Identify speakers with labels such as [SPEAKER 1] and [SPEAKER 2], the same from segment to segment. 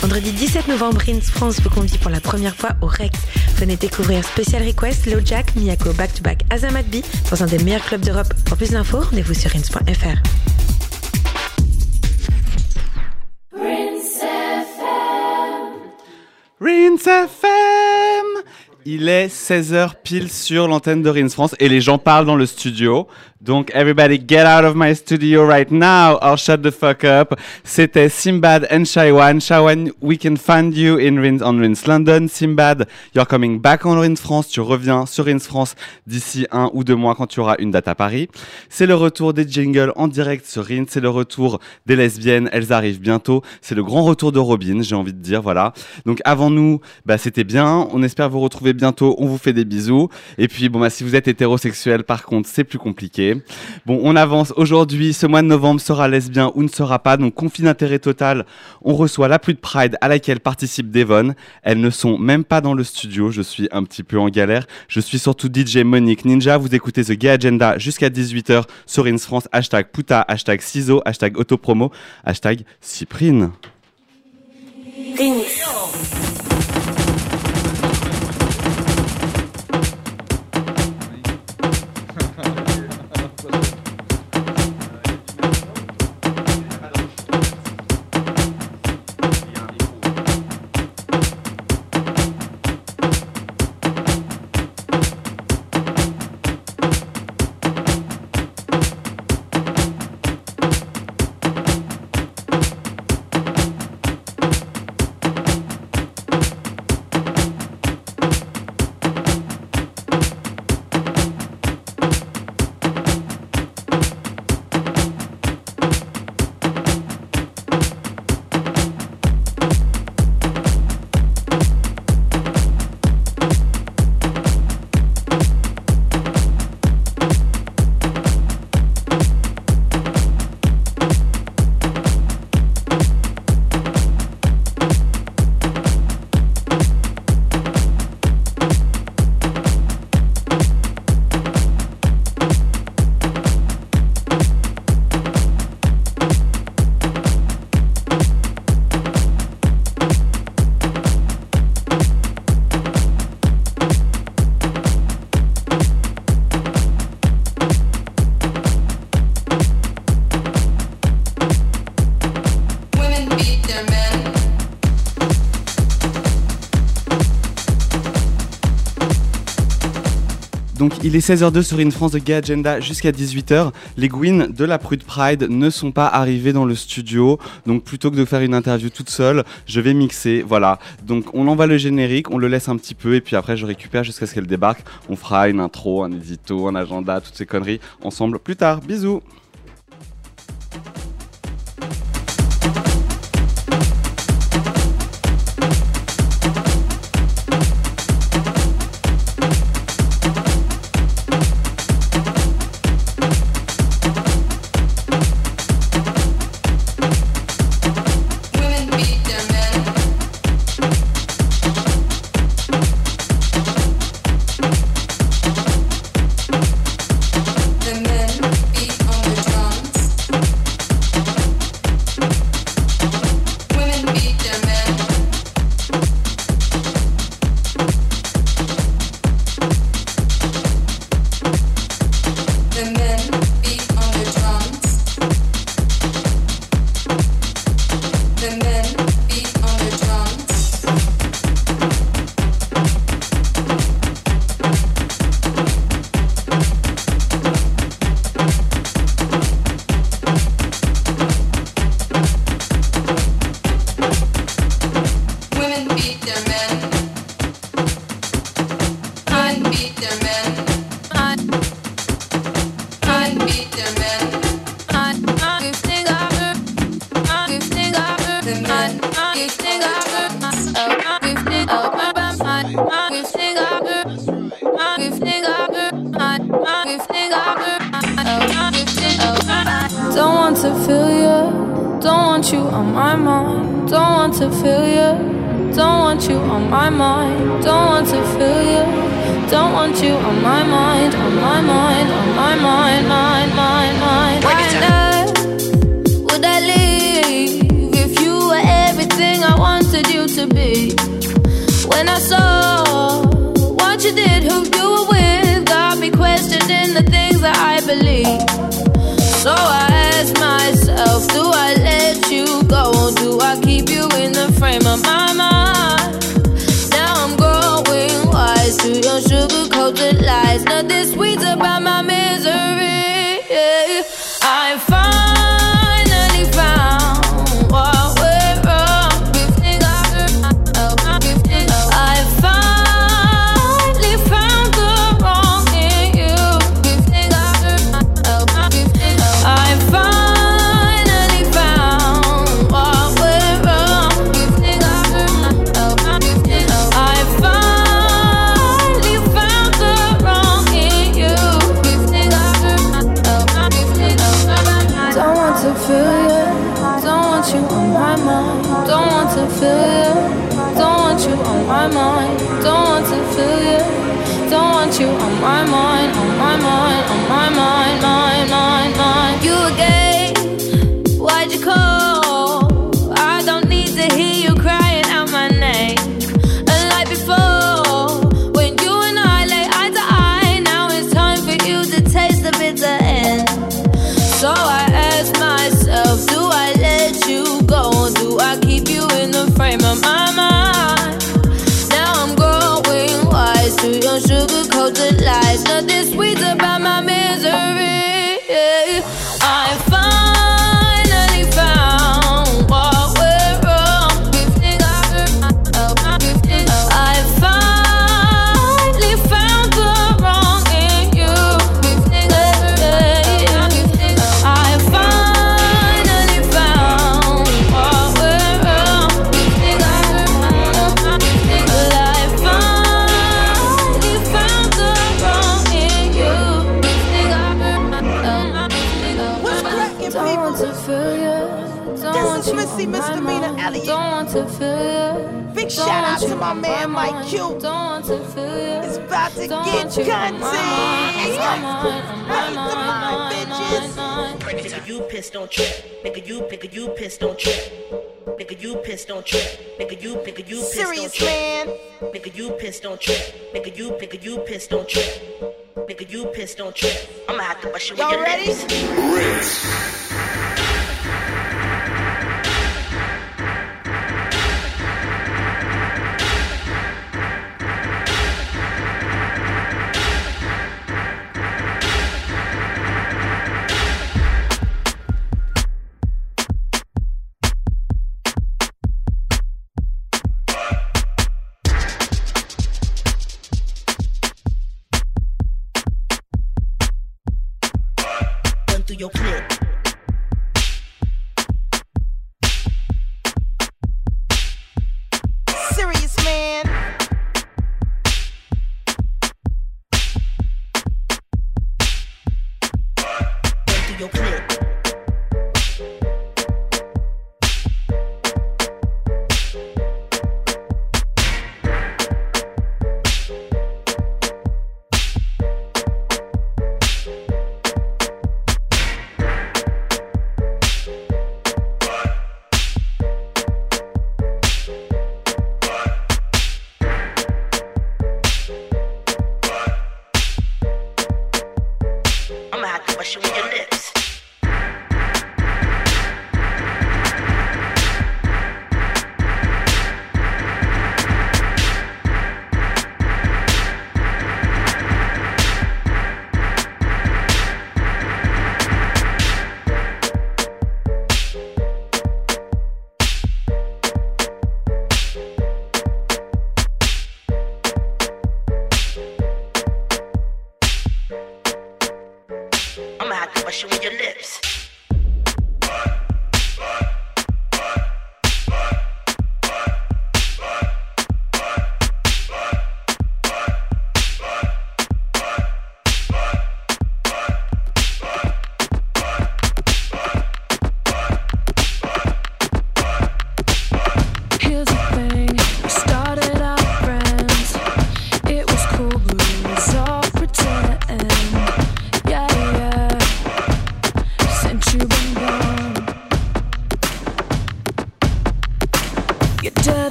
[SPEAKER 1] Vendredi 17 novembre, Rins France vous convie pour la première fois au Rex. Venez découvrir Special Request, Jack, Miyako Back to Back, Azamat B dans un des meilleurs clubs d'Europe. Pour plus d'infos, rendez-vous sur rins.fr.
[SPEAKER 2] Rinse FM Il est 16h pile sur l'antenne de Rins France et les gens parlent dans le studio. Donc, everybody get out of my studio right now or shut the fuck up. C'était Simbad and Shaiwan. Shaiwan, we can find you in Rins, on Rins London. Simbad, you're coming back on Rins France. Tu reviens sur Rins France d'ici un ou deux mois quand tu auras une date à Paris. C'est le retour des jingles en direct sur Rins. C'est le retour des lesbiennes. Elles arrivent bientôt. C'est le grand retour de Robin, j'ai envie de dire, voilà. Donc, avant nous, bah, c'était bien. On espère vous retrouver bientôt. On vous fait des bisous. Et puis, bon, bah, si vous êtes hétérosexuel, par contre, c'est plus compliqué. Bon, on avance. Aujourd'hui, ce mois de novembre sera lesbien ou ne sera pas. Donc, conflit d'intérêt total. On reçoit la pluie de Pride à laquelle participe Devon. Elles ne sont même pas dans le studio. Je suis un petit peu en galère. Je suis surtout DJ Monique Ninja. Vous écoutez The Gay Agenda jusqu'à 18h sur Ins France. Hashtag Puta, hashtag Ciso, hashtag Autopromo, hashtag Cyprine. Il est 16h02 sur une France de Gay Agenda jusqu'à 18h. Les Gwyn de la Prude Pride ne sont pas arrivés dans le studio. Donc plutôt que de faire une interview toute seule, je vais mixer. Voilà. Donc on envoie le générique, on le laisse un petit peu et puis après je récupère jusqu'à ce qu'elle débarque. On fera une intro, un édito, un agenda, toutes ces conneries ensemble plus tard. Bisous
[SPEAKER 3] pissed on trip. Nigga, you pissed on trip. Nigga, you, nigga, you pissed
[SPEAKER 4] Serious on
[SPEAKER 3] trip.
[SPEAKER 4] man.
[SPEAKER 3] Nigga, you pissed on trip. Nigga, you, nigga, you pissed on trip. Nigga, you pissed on trip. I'ma have to bust you
[SPEAKER 4] Y'all
[SPEAKER 3] with your
[SPEAKER 2] ready?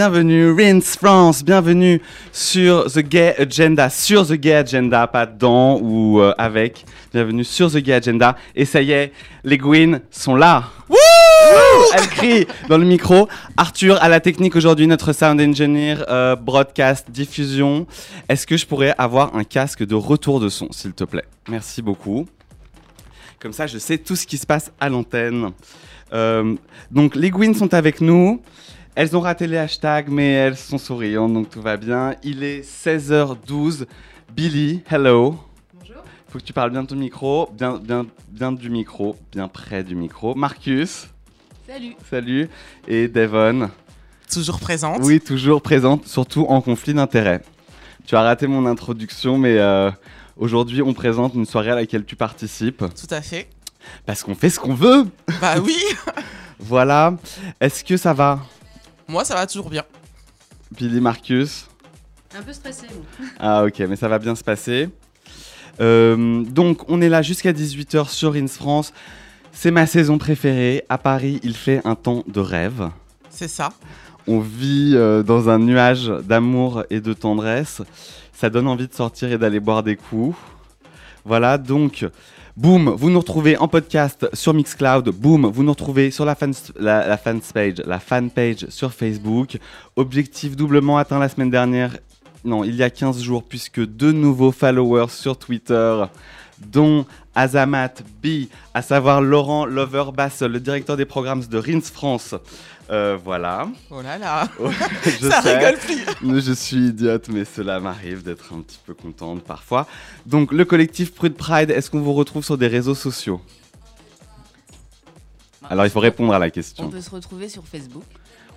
[SPEAKER 2] Bienvenue, Rince France, bienvenue sur The Gay Agenda, sur The Gay Agenda, pas dans ou euh, avec, bienvenue sur The Gay Agenda. Et ça y est, les Gwyn sont là. Wouh Elle crie dans le micro. Arthur à la technique aujourd'hui, notre sound engineer, euh, broadcast, diffusion. Est-ce que je pourrais avoir un casque de retour de son, s'il te plaît? Merci beaucoup. Comme ça, je sais tout ce qui se passe à l'antenne. Euh, donc, les Gwyn sont avec nous. Elles ont raté les hashtags, mais elles sont souriantes, donc tout va bien. Il est 16h12. Billy, hello.
[SPEAKER 5] Bonjour.
[SPEAKER 2] Faut que tu parles bien de ton micro, bien, bien, bien du micro, bien près du micro. Marcus,
[SPEAKER 5] Salut.
[SPEAKER 2] salut. Et Devon,
[SPEAKER 6] Toujours présente.
[SPEAKER 2] oui, toujours présente, surtout en conflit d'intérêts. Tu as raté mon introduction, mais euh, aujourd'hui, on présente une soirée à laquelle tu participes.
[SPEAKER 6] Tout à fait.
[SPEAKER 2] Parce qu'on fait ce qu'on veut.
[SPEAKER 6] Bah oui.
[SPEAKER 2] Voilà. Est-ce que ça va,
[SPEAKER 6] Moi, ça va toujours bien.
[SPEAKER 2] Billy Marcus
[SPEAKER 5] Un peu stressé, bon.
[SPEAKER 2] Ah ok, mais ça va bien se passer. Euh, donc on est là jusqu'à 18h sur Ins France. C'est ma saison préférée. À Paris, il fait un temps de rêve.
[SPEAKER 6] C'est ça.
[SPEAKER 2] On vit euh, dans un nuage d'amour et de tendresse. Ça donne envie de sortir et d'aller boire des coups. Voilà, donc, boum, vous nous retrouvez en podcast sur Mixcloud. Boum, vous nous retrouvez sur la fans page, la fan page sur Facebook. Objectif doublement atteint la semaine dernière. Non, il y a 15 jours, puisque deux nouveaux followers sur Twitter, dont Azamat B, à savoir Laurent Lover Bass, le directeur des programmes de Rins France. Euh, voilà.
[SPEAKER 6] Oh là là.
[SPEAKER 2] Je
[SPEAKER 6] ça
[SPEAKER 2] sais.
[SPEAKER 6] rigole plus.
[SPEAKER 2] Je suis idiote, mais cela m'arrive d'être un petit peu contente parfois. Donc, le collectif Prude Pride, est-ce qu'on vous retrouve sur des réseaux sociaux? Alors, il faut répondre à la
[SPEAKER 5] On
[SPEAKER 2] question.
[SPEAKER 5] peut se retrouver sur Facebook,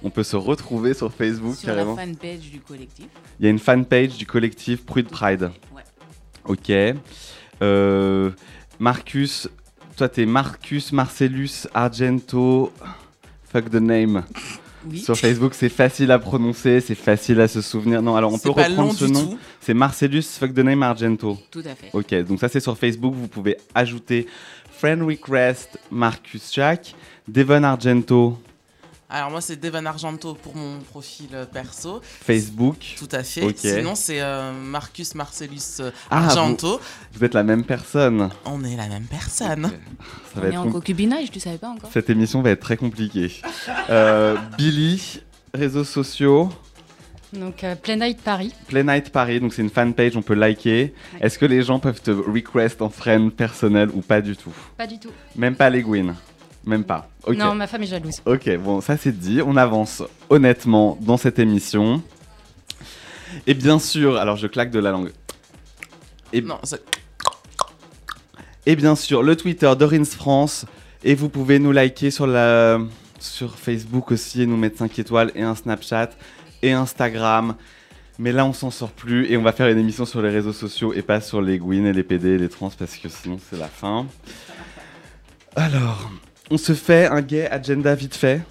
[SPEAKER 2] On peut se retrouver sur Facebook
[SPEAKER 5] sur
[SPEAKER 2] carrément.
[SPEAKER 5] la fanpage du collectif.
[SPEAKER 2] Il y a une fanpage du collectif Prude Pride.
[SPEAKER 5] Ouais.
[SPEAKER 2] Ok. Euh, Marcus, toi, t'es Marcus Marcellus Argento. Fuck the name.
[SPEAKER 5] Oui.
[SPEAKER 2] Sur Facebook, c'est facile à prononcer, c'est facile à se souvenir. Non, alors on peut reprendre ce nom. C'est Marcellus Fuck the Name Argento.
[SPEAKER 5] Tout à fait.
[SPEAKER 2] Ok, donc ça c'est sur Facebook. Vous pouvez ajouter Friend Request Marcus Jack, Devon Argento
[SPEAKER 6] Alors moi, c'est Devan Argento pour mon profil euh, perso.
[SPEAKER 2] Facebook.
[SPEAKER 6] Tout à fait. Sinon, c'est euh, Marcus Marcellus euh,
[SPEAKER 2] Ah,
[SPEAKER 6] Argento.
[SPEAKER 2] Vous êtes la même personne.
[SPEAKER 6] On est la même personne.
[SPEAKER 2] Ça
[SPEAKER 5] On
[SPEAKER 2] va
[SPEAKER 5] est
[SPEAKER 2] être
[SPEAKER 5] en concubinage, tu savais pas encore
[SPEAKER 2] Cette émission va être très compliquée. Euh, Billy, réseaux sociaux,
[SPEAKER 7] Donc, euh, Play Night Paris.
[SPEAKER 2] Play Night Paris, donc c'est une fanpage, on peut liker. Est-ce que les gens peuvent te request en friend personnel ou pas du tout?
[SPEAKER 7] Pas du tout.
[SPEAKER 2] Même pas les Gwyn Même pas.
[SPEAKER 7] Non, ma femme est jalouse.
[SPEAKER 2] Ok, bon, ça c'est dit. On avance honnêtement dans cette émission. Et bien sûr, alors je claque de la langue. Et,
[SPEAKER 6] Non,
[SPEAKER 2] et bien sûr, le Twitter d'Orins France. Et vous pouvez nous liker sur, la, sur Facebook aussi et nous mettre 5 étoiles et un Snapchat et Instagram. Mais là, on s'en sort plus et on va faire une émission sur les réseaux sociaux et pas sur les Gwyn et les PD et les trans parce que sinon c'est la fin. Alors, on se fait un gay agenda vite fait.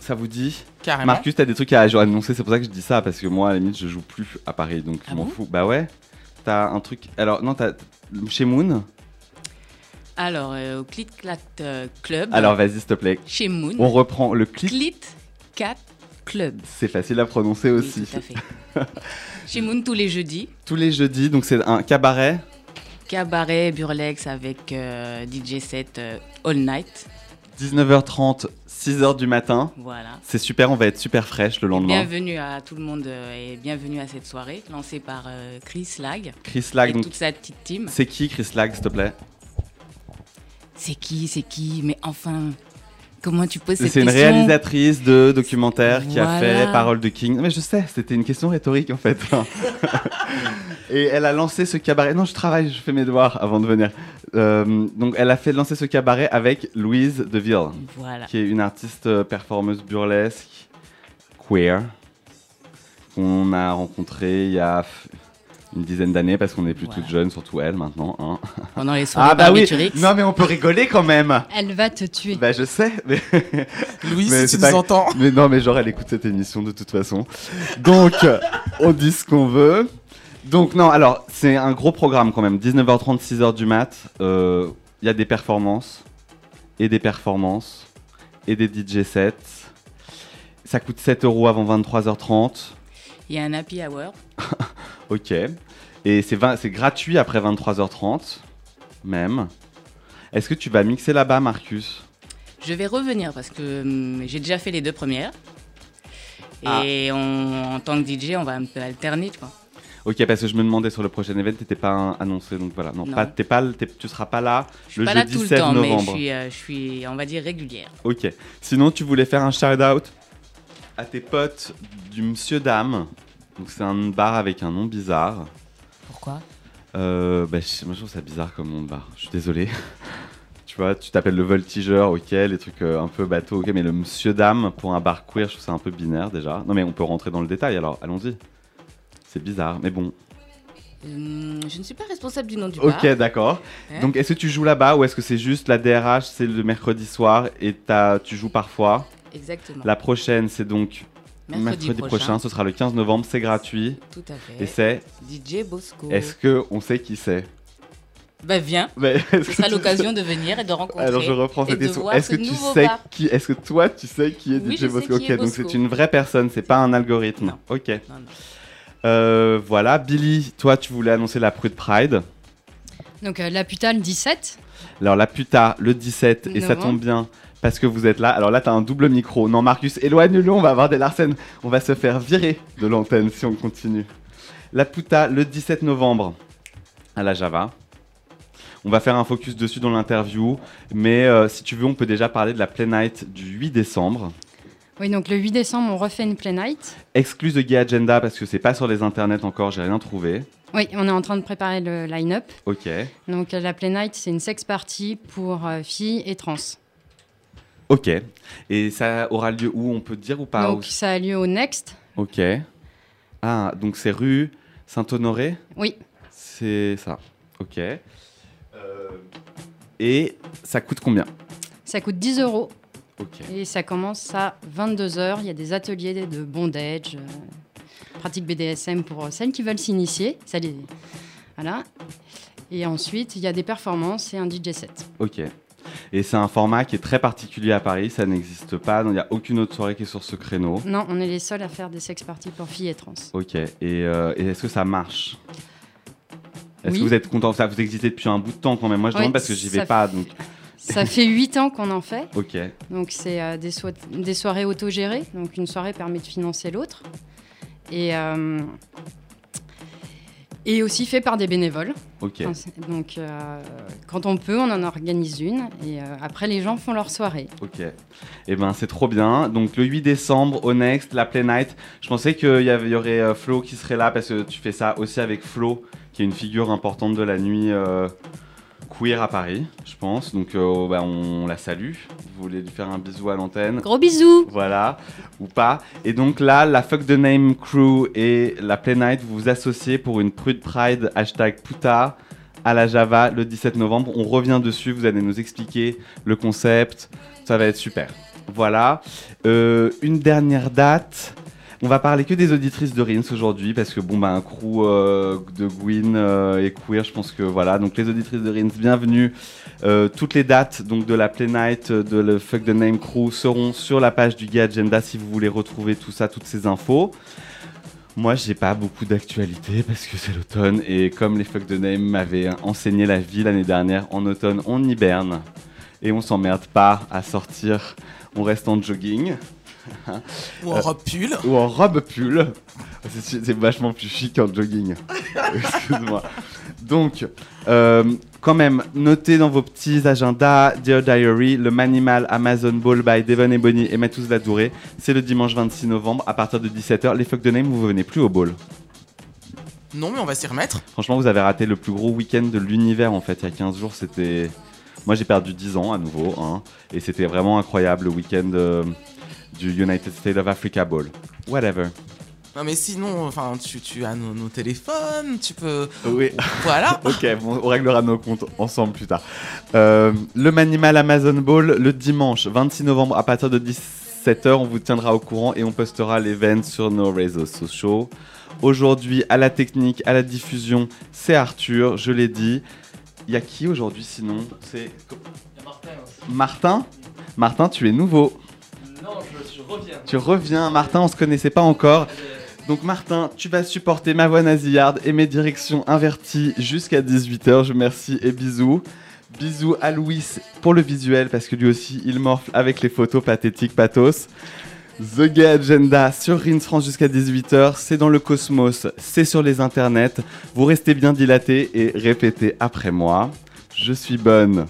[SPEAKER 2] Ça vous dit
[SPEAKER 6] carrément.
[SPEAKER 2] Marcus, t'as des trucs à annoncer, c'est pour ça que je dis ça, parce que moi, à la limite, je joue plus à Paris, donc je
[SPEAKER 5] Ah
[SPEAKER 2] m'en
[SPEAKER 5] bon?
[SPEAKER 2] fous. Bah ouais, t'as un truc. Alors, non, t'as. Chez Moon?
[SPEAKER 5] Alors, euh, au Clit Clat euh, Club.
[SPEAKER 2] Alors, vas-y, s'il te plaît.
[SPEAKER 5] Chez Moon.
[SPEAKER 2] On reprend le clip.
[SPEAKER 5] Clit Cat Club.
[SPEAKER 2] C'est facile à prononcer
[SPEAKER 5] Oui,
[SPEAKER 2] aussi.
[SPEAKER 5] tout à fait. Chez Moon tous les jeudis.
[SPEAKER 2] Tous les jeudis, donc c'est un cabaret.
[SPEAKER 5] Cabaret burlex avec euh, DJ set euh, all night.
[SPEAKER 2] 19h30, 6h du matin.
[SPEAKER 5] Voilà.
[SPEAKER 2] C'est super, on va être super fraîche le lendemain.
[SPEAKER 5] Bienvenue à tout le monde euh, et bienvenue à cette soirée lancée par Chris Lag
[SPEAKER 2] Chris Lag,
[SPEAKER 5] et
[SPEAKER 2] donc
[SPEAKER 5] toute sa petite team.
[SPEAKER 2] c'est qui Chris Lag, s'il te plaît?
[SPEAKER 5] C'est qui, c'est qui? Mais enfin, comment tu poses cette
[SPEAKER 2] C'est une réalisatrice de documentaire qui a fait Parole de King. Mais je sais, c'était une question rhétorique en fait. Et elle a lancé ce cabaret. Non, je travaille, je fais mes devoirs avant de venir. Euh, donc, elle a fait lancer ce cabaret avec Louise Deville,
[SPEAKER 5] Voilà.
[SPEAKER 2] qui est une artiste euh, performeuse burlesque, queer, qu'on a rencontrée il y a une dizaine d'années parce qu'on est plus
[SPEAKER 5] Voilà.
[SPEAKER 2] toutes jeunes, surtout elle maintenant. hein.
[SPEAKER 5] Pendant les soirées
[SPEAKER 2] Ah bah oui, non mais on peut rigoler quand même.
[SPEAKER 7] Elle va te tuer.
[SPEAKER 2] Bah je sais, mais
[SPEAKER 6] Louise,
[SPEAKER 2] Mais
[SPEAKER 6] si tu
[SPEAKER 2] pas-
[SPEAKER 6] nous entends.
[SPEAKER 2] Mais non, mais genre, elle écoute cette émission de toute façon. Donc, euh, on dit ce qu'on veut. Donc, non, alors, c'est un gros programme quand même. 19h30, 6h du mat. euh, Il y a des performances. Et des performances. Et des DJ sets. Ça coûte 7 euros avant 23h30.
[SPEAKER 5] Il y a un happy hour.
[SPEAKER 2] Ok. Et c'est 20 c'est gratuit après 23h30. Même. Est-ce que tu vas mixer là-bas, Marcus?
[SPEAKER 5] Je vais revenir parce que hum, j'ai déjà fait les deux premières.
[SPEAKER 2] Ah.
[SPEAKER 5] Et on- en tant que DJ, on va un peu alterner, tu vois.
[SPEAKER 2] Ok, parce que je me demandais sur le prochain event, t'étais pas un- annoncé, donc voilà. Non,
[SPEAKER 5] Non.
[SPEAKER 2] Pas, t'es pas, t'es- tu seras pas là
[SPEAKER 5] Je suis
[SPEAKER 2] le
[SPEAKER 5] pas là
[SPEAKER 2] jeudi
[SPEAKER 5] tout le
[SPEAKER 2] 7
[SPEAKER 5] temps, mais je
[SPEAKER 2] novembre.
[SPEAKER 5] suis, euh, je suis, on va dire, régulière.
[SPEAKER 2] Ok. Sinon, tu voulais faire un shout-out à tes potes du Monsieur Dame. Donc, c'est un bar avec un nom bizarre.
[SPEAKER 5] Pourquoi?
[SPEAKER 2] Euh, bah, je- moi, je trouve ça bizarre comme nom de bar. Je suis désolé. tu vois, tu t'appelles le voltigeur, ok, les trucs euh, un peu bateau, ok, mais le Monsieur Dame pour un bar queer, je trouve ça un peu binaire déjà. Non, mais on peut rentrer dans le détail alors, allons-y. C'est bizarre, mais bon.
[SPEAKER 5] Hum, Je ne suis pas responsable du nom du bar.
[SPEAKER 2] Ok, d'accord. Donc, est-ce que tu joues là-bas ou est-ce que c'est juste la DRH, c'est le mercredi soir et tu joues parfois?
[SPEAKER 5] Exactement.
[SPEAKER 2] La prochaine, c'est donc
[SPEAKER 5] Mercredi,
[SPEAKER 2] prochain. ce sera le 15 novembre, c'est gratuit.
[SPEAKER 5] Tout à fait.
[SPEAKER 2] Et c'est.
[SPEAKER 5] DJ Bosco.
[SPEAKER 2] Est-ce que on sait qui c'est?
[SPEAKER 5] Bah viens.
[SPEAKER 2] Mais
[SPEAKER 5] Ce sera l'occasion de venir et de rencontrer.
[SPEAKER 2] Alors je reprends
[SPEAKER 5] et
[SPEAKER 2] cette question. Est-ce
[SPEAKER 5] ce
[SPEAKER 2] que tu sais
[SPEAKER 5] bar.
[SPEAKER 2] qui Est-ce que toi tu sais qui est
[SPEAKER 5] Oui,
[SPEAKER 2] DJ
[SPEAKER 5] je sais
[SPEAKER 2] Bosco
[SPEAKER 5] qui
[SPEAKER 2] Ok,
[SPEAKER 5] est
[SPEAKER 2] donc c'est une vraie personne, c'est pas un algorithme.
[SPEAKER 5] Non.
[SPEAKER 2] Ok.
[SPEAKER 5] Non, non.
[SPEAKER 2] Euh, voilà, Billy, toi tu voulais annoncer la Prude Pride.
[SPEAKER 7] Donc euh, la putale 17.
[SPEAKER 2] Alors la puta le 17 et ça tombe bien parce que vous êtes là. Alors là t'as un double micro. Non Marcus, éloigne-le, on va avoir des Larsen. On va se faire virer de l'antenne si on continue. La puta le 17 novembre à la Java. On va faire un focus dessus dans l'interview, mais euh, si tu veux, on peut déjà parler de la Play Night du 8 décembre.
[SPEAKER 7] Oui, donc le 8 décembre, on refait une play night.
[SPEAKER 2] Excluse de Gay Agenda parce que c'est pas sur les internets encore, j'ai rien trouvé.
[SPEAKER 7] Oui, on est en train de préparer le line-up.
[SPEAKER 2] Ok.
[SPEAKER 7] Donc euh, la play night, c'est une sex party pour euh, filles et trans.
[SPEAKER 2] Ok. Et ça aura lieu où On peut dire ou pas
[SPEAKER 7] donc ça a lieu au Next.
[SPEAKER 2] Ok. Ah, donc c'est rue Saint-Honoré
[SPEAKER 7] Oui,
[SPEAKER 2] C'est ça. Ok. Euh, Et ça coûte combien
[SPEAKER 7] ça coûte 10 euros
[SPEAKER 2] Ok.
[SPEAKER 7] et ça commence à 22h. Il y a des ateliers de bondage, euh, pratique BDSM pour euh, celles qui veulent s'initier. Ça les... Voilà. Et ensuite, il y a des performances et un DJ set.
[SPEAKER 2] Ok. Et c'est un format qui est très particulier à Paris, ça n'existe pas, il n'y a aucune autre soirée qui est sur ce créneau.
[SPEAKER 7] Non, on est les seuls à faire des sex parties pour filles et trans.
[SPEAKER 2] Ok. Et, euh, et est-ce que ça marche? Est-ce
[SPEAKER 7] Oui.
[SPEAKER 2] que vous êtes content? Ça vous existez depuis un bout de temps quand même. Moi je
[SPEAKER 7] Oui,
[SPEAKER 2] demande parce que j'y vais pas. Donc
[SPEAKER 7] Ça fait 8 ans qu'on en fait.
[SPEAKER 2] ok.
[SPEAKER 7] Donc c'est euh, des, so- des soirées autogérées. Donc une soirée permet de financer l'autre. Et, euh, Et aussi fait par des bénévoles.
[SPEAKER 2] Ok.
[SPEAKER 7] Enfin, c'est- donc, euh, quand on peut, on en organise une. Et euh, après, les gens font leur soirée.
[SPEAKER 2] Ok. Eh ben, c'est trop bien. Donc, le 8 décembre, au Next, la Play Night. Je pensais qu'il y, y aurait euh, Flo qui serait là parce que tu fais ça aussi avec Flo, qui est une figure importante de la nuit euh, queer à Paris, je pense. Donc, euh, bah, on la salue. Vous voulez lui faire un bisou à l'antenne
[SPEAKER 7] Gros bisous
[SPEAKER 2] Voilà, ou pas. Et donc là, la Fuck the Name Crew et la Play Night, vous vous associez pour une prude pride hashtag puta à la Java le 17 novembre. On revient dessus, vous allez nous expliquer le concept. Ça va être super. Voilà. Euh, une dernière date. On va parler que des auditrices de Rins aujourd'hui parce que bon bah un crew euh, de Gwyn euh, et queer, je pense que voilà. Donc les auditrices de Rins, bienvenue. Euh, toutes les dates donc de la Play Night, de le Fuck the Name Crew seront sur la page du Gay Agenda si vous voulez retrouver tout ça, toutes ces infos. Moi, j'ai pas beaucoup d'actualité parce que c'est l'automne et comme les Fuck the Name m'avaient enseigné la vie l'année dernière, en automne, on hiberne et on s'emmerde pas à sortir. On reste en jogging
[SPEAKER 6] Ou en robe pull.
[SPEAKER 2] ou en robe pull. C'est vachement plus chic en jogging. Excuse-moi. Donc, euh, quand même, notez dans vos petits agendas Dear Diary, le Manimal Amazon Ball by Devon et Bonnie et Matous Ladouré. C'est le dimanche 26 novembre à partir de 17h. Les fuck de name, vous venez plus au ball.
[SPEAKER 6] Non, mais on va s'y remettre.
[SPEAKER 2] Franchement, vous avez raté le plus gros week-end de l'univers en fait. Il y a 15 jours, c'était. Moi, j'ai perdu 10 ans à nouveau. hein, et c'était vraiment incroyable le week-end euh, du United States of Africa Ball. Whatever.
[SPEAKER 6] Non, mais sinon, enfin, tu, tu as nos, nos téléphones, tu peux.
[SPEAKER 2] Oui.
[SPEAKER 6] Voilà.
[SPEAKER 2] Ok, bon, on réglera nos comptes ensemble plus tard. Euh, le Manimal Amazon Ball, le dimanche 26 novembre à partir de 17h, on vous tiendra au courant et on postera l'événement sur nos réseaux sociaux. Aujourd'hui, à la technique, à la diffusion, c'est Arthur, je l'ai dit. Il y a qui aujourd'hui sinon? C'est Martin? Martin, tu es nouveau. Tu reviens, Martin, on se connaissait pas encore. Donc Martin, tu vas supporter ma voix nasillarde et mes directions inverties jusqu'à 18h. Je remercie et bisous. Bisous à Louis pour le visuel parce que lui aussi il morfle avec les photos pathétiques pathos. The Gay Agenda sur Rins France jusqu'à 18h, c'est dans le cosmos, c'est sur les internets. Vous restez bien dilatés et répétez après moi. Je suis bonne,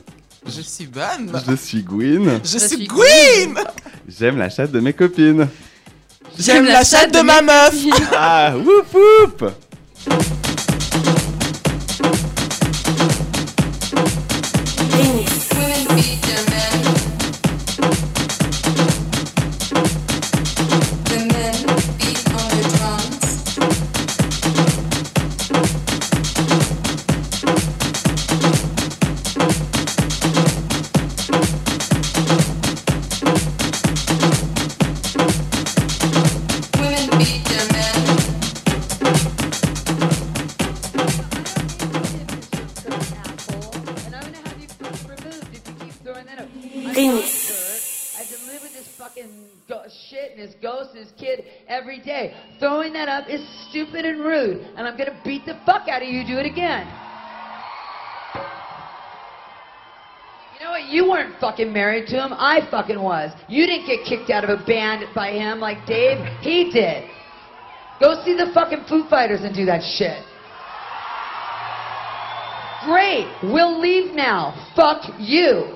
[SPEAKER 6] Je suis bonne.
[SPEAKER 2] je suis Gwyn,
[SPEAKER 6] Je,
[SPEAKER 7] Je
[SPEAKER 6] suis
[SPEAKER 7] suis
[SPEAKER 6] Gwyn.
[SPEAKER 2] j'aime la chatte de mes copines.
[SPEAKER 6] J'aime la chatte de ma meuf.
[SPEAKER 2] Ah, whoop whoop
[SPEAKER 8] out of you. Do it again. You know what? You weren't fucking married to him. I fucking was. You didn't get kicked out of a band by him like Dave. He did. Go see the fucking Foo Fighters and do that shit. Great. We'll leave now. Fuck you.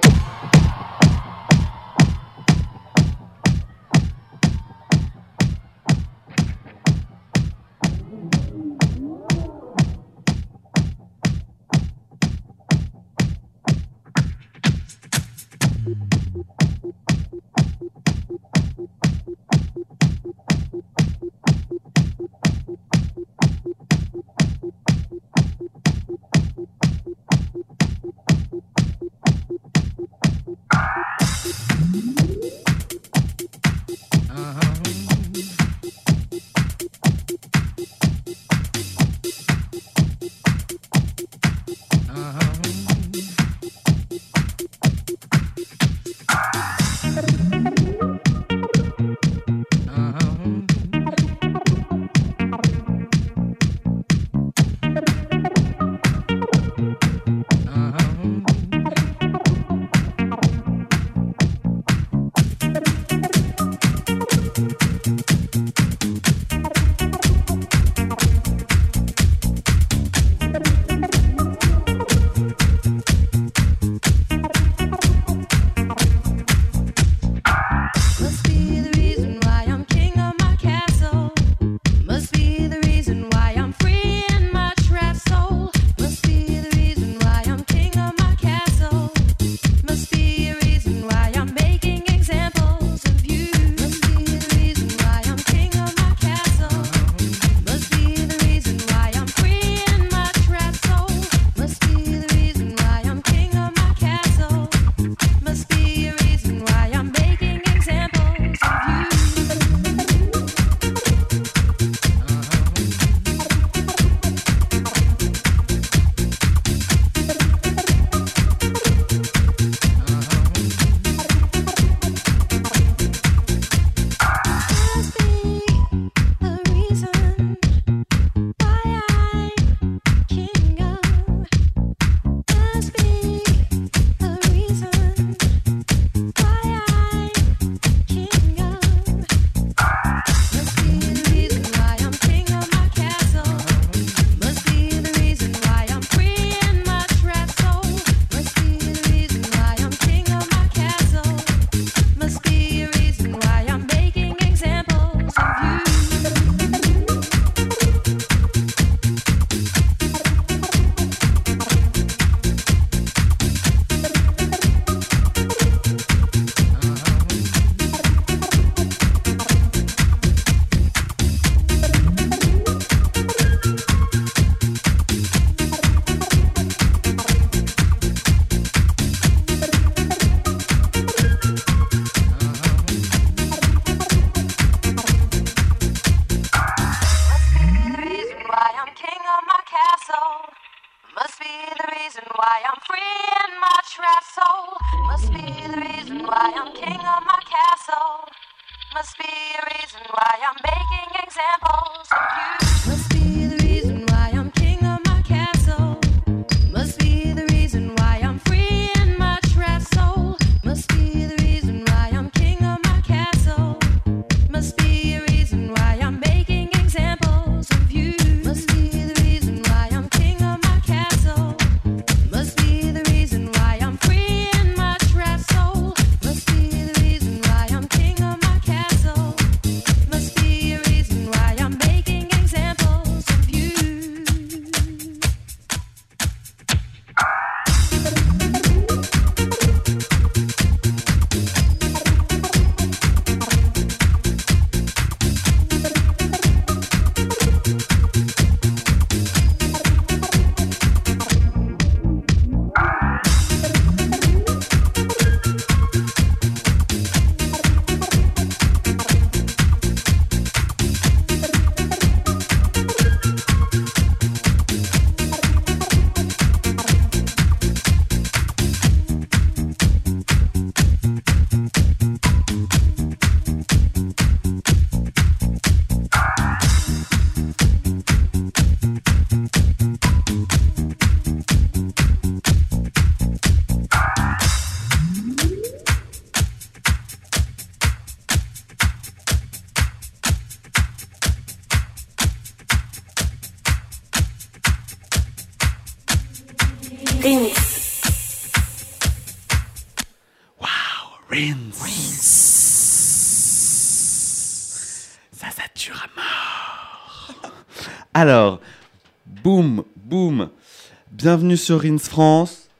[SPEAKER 2] Bienvenue sur Rins France.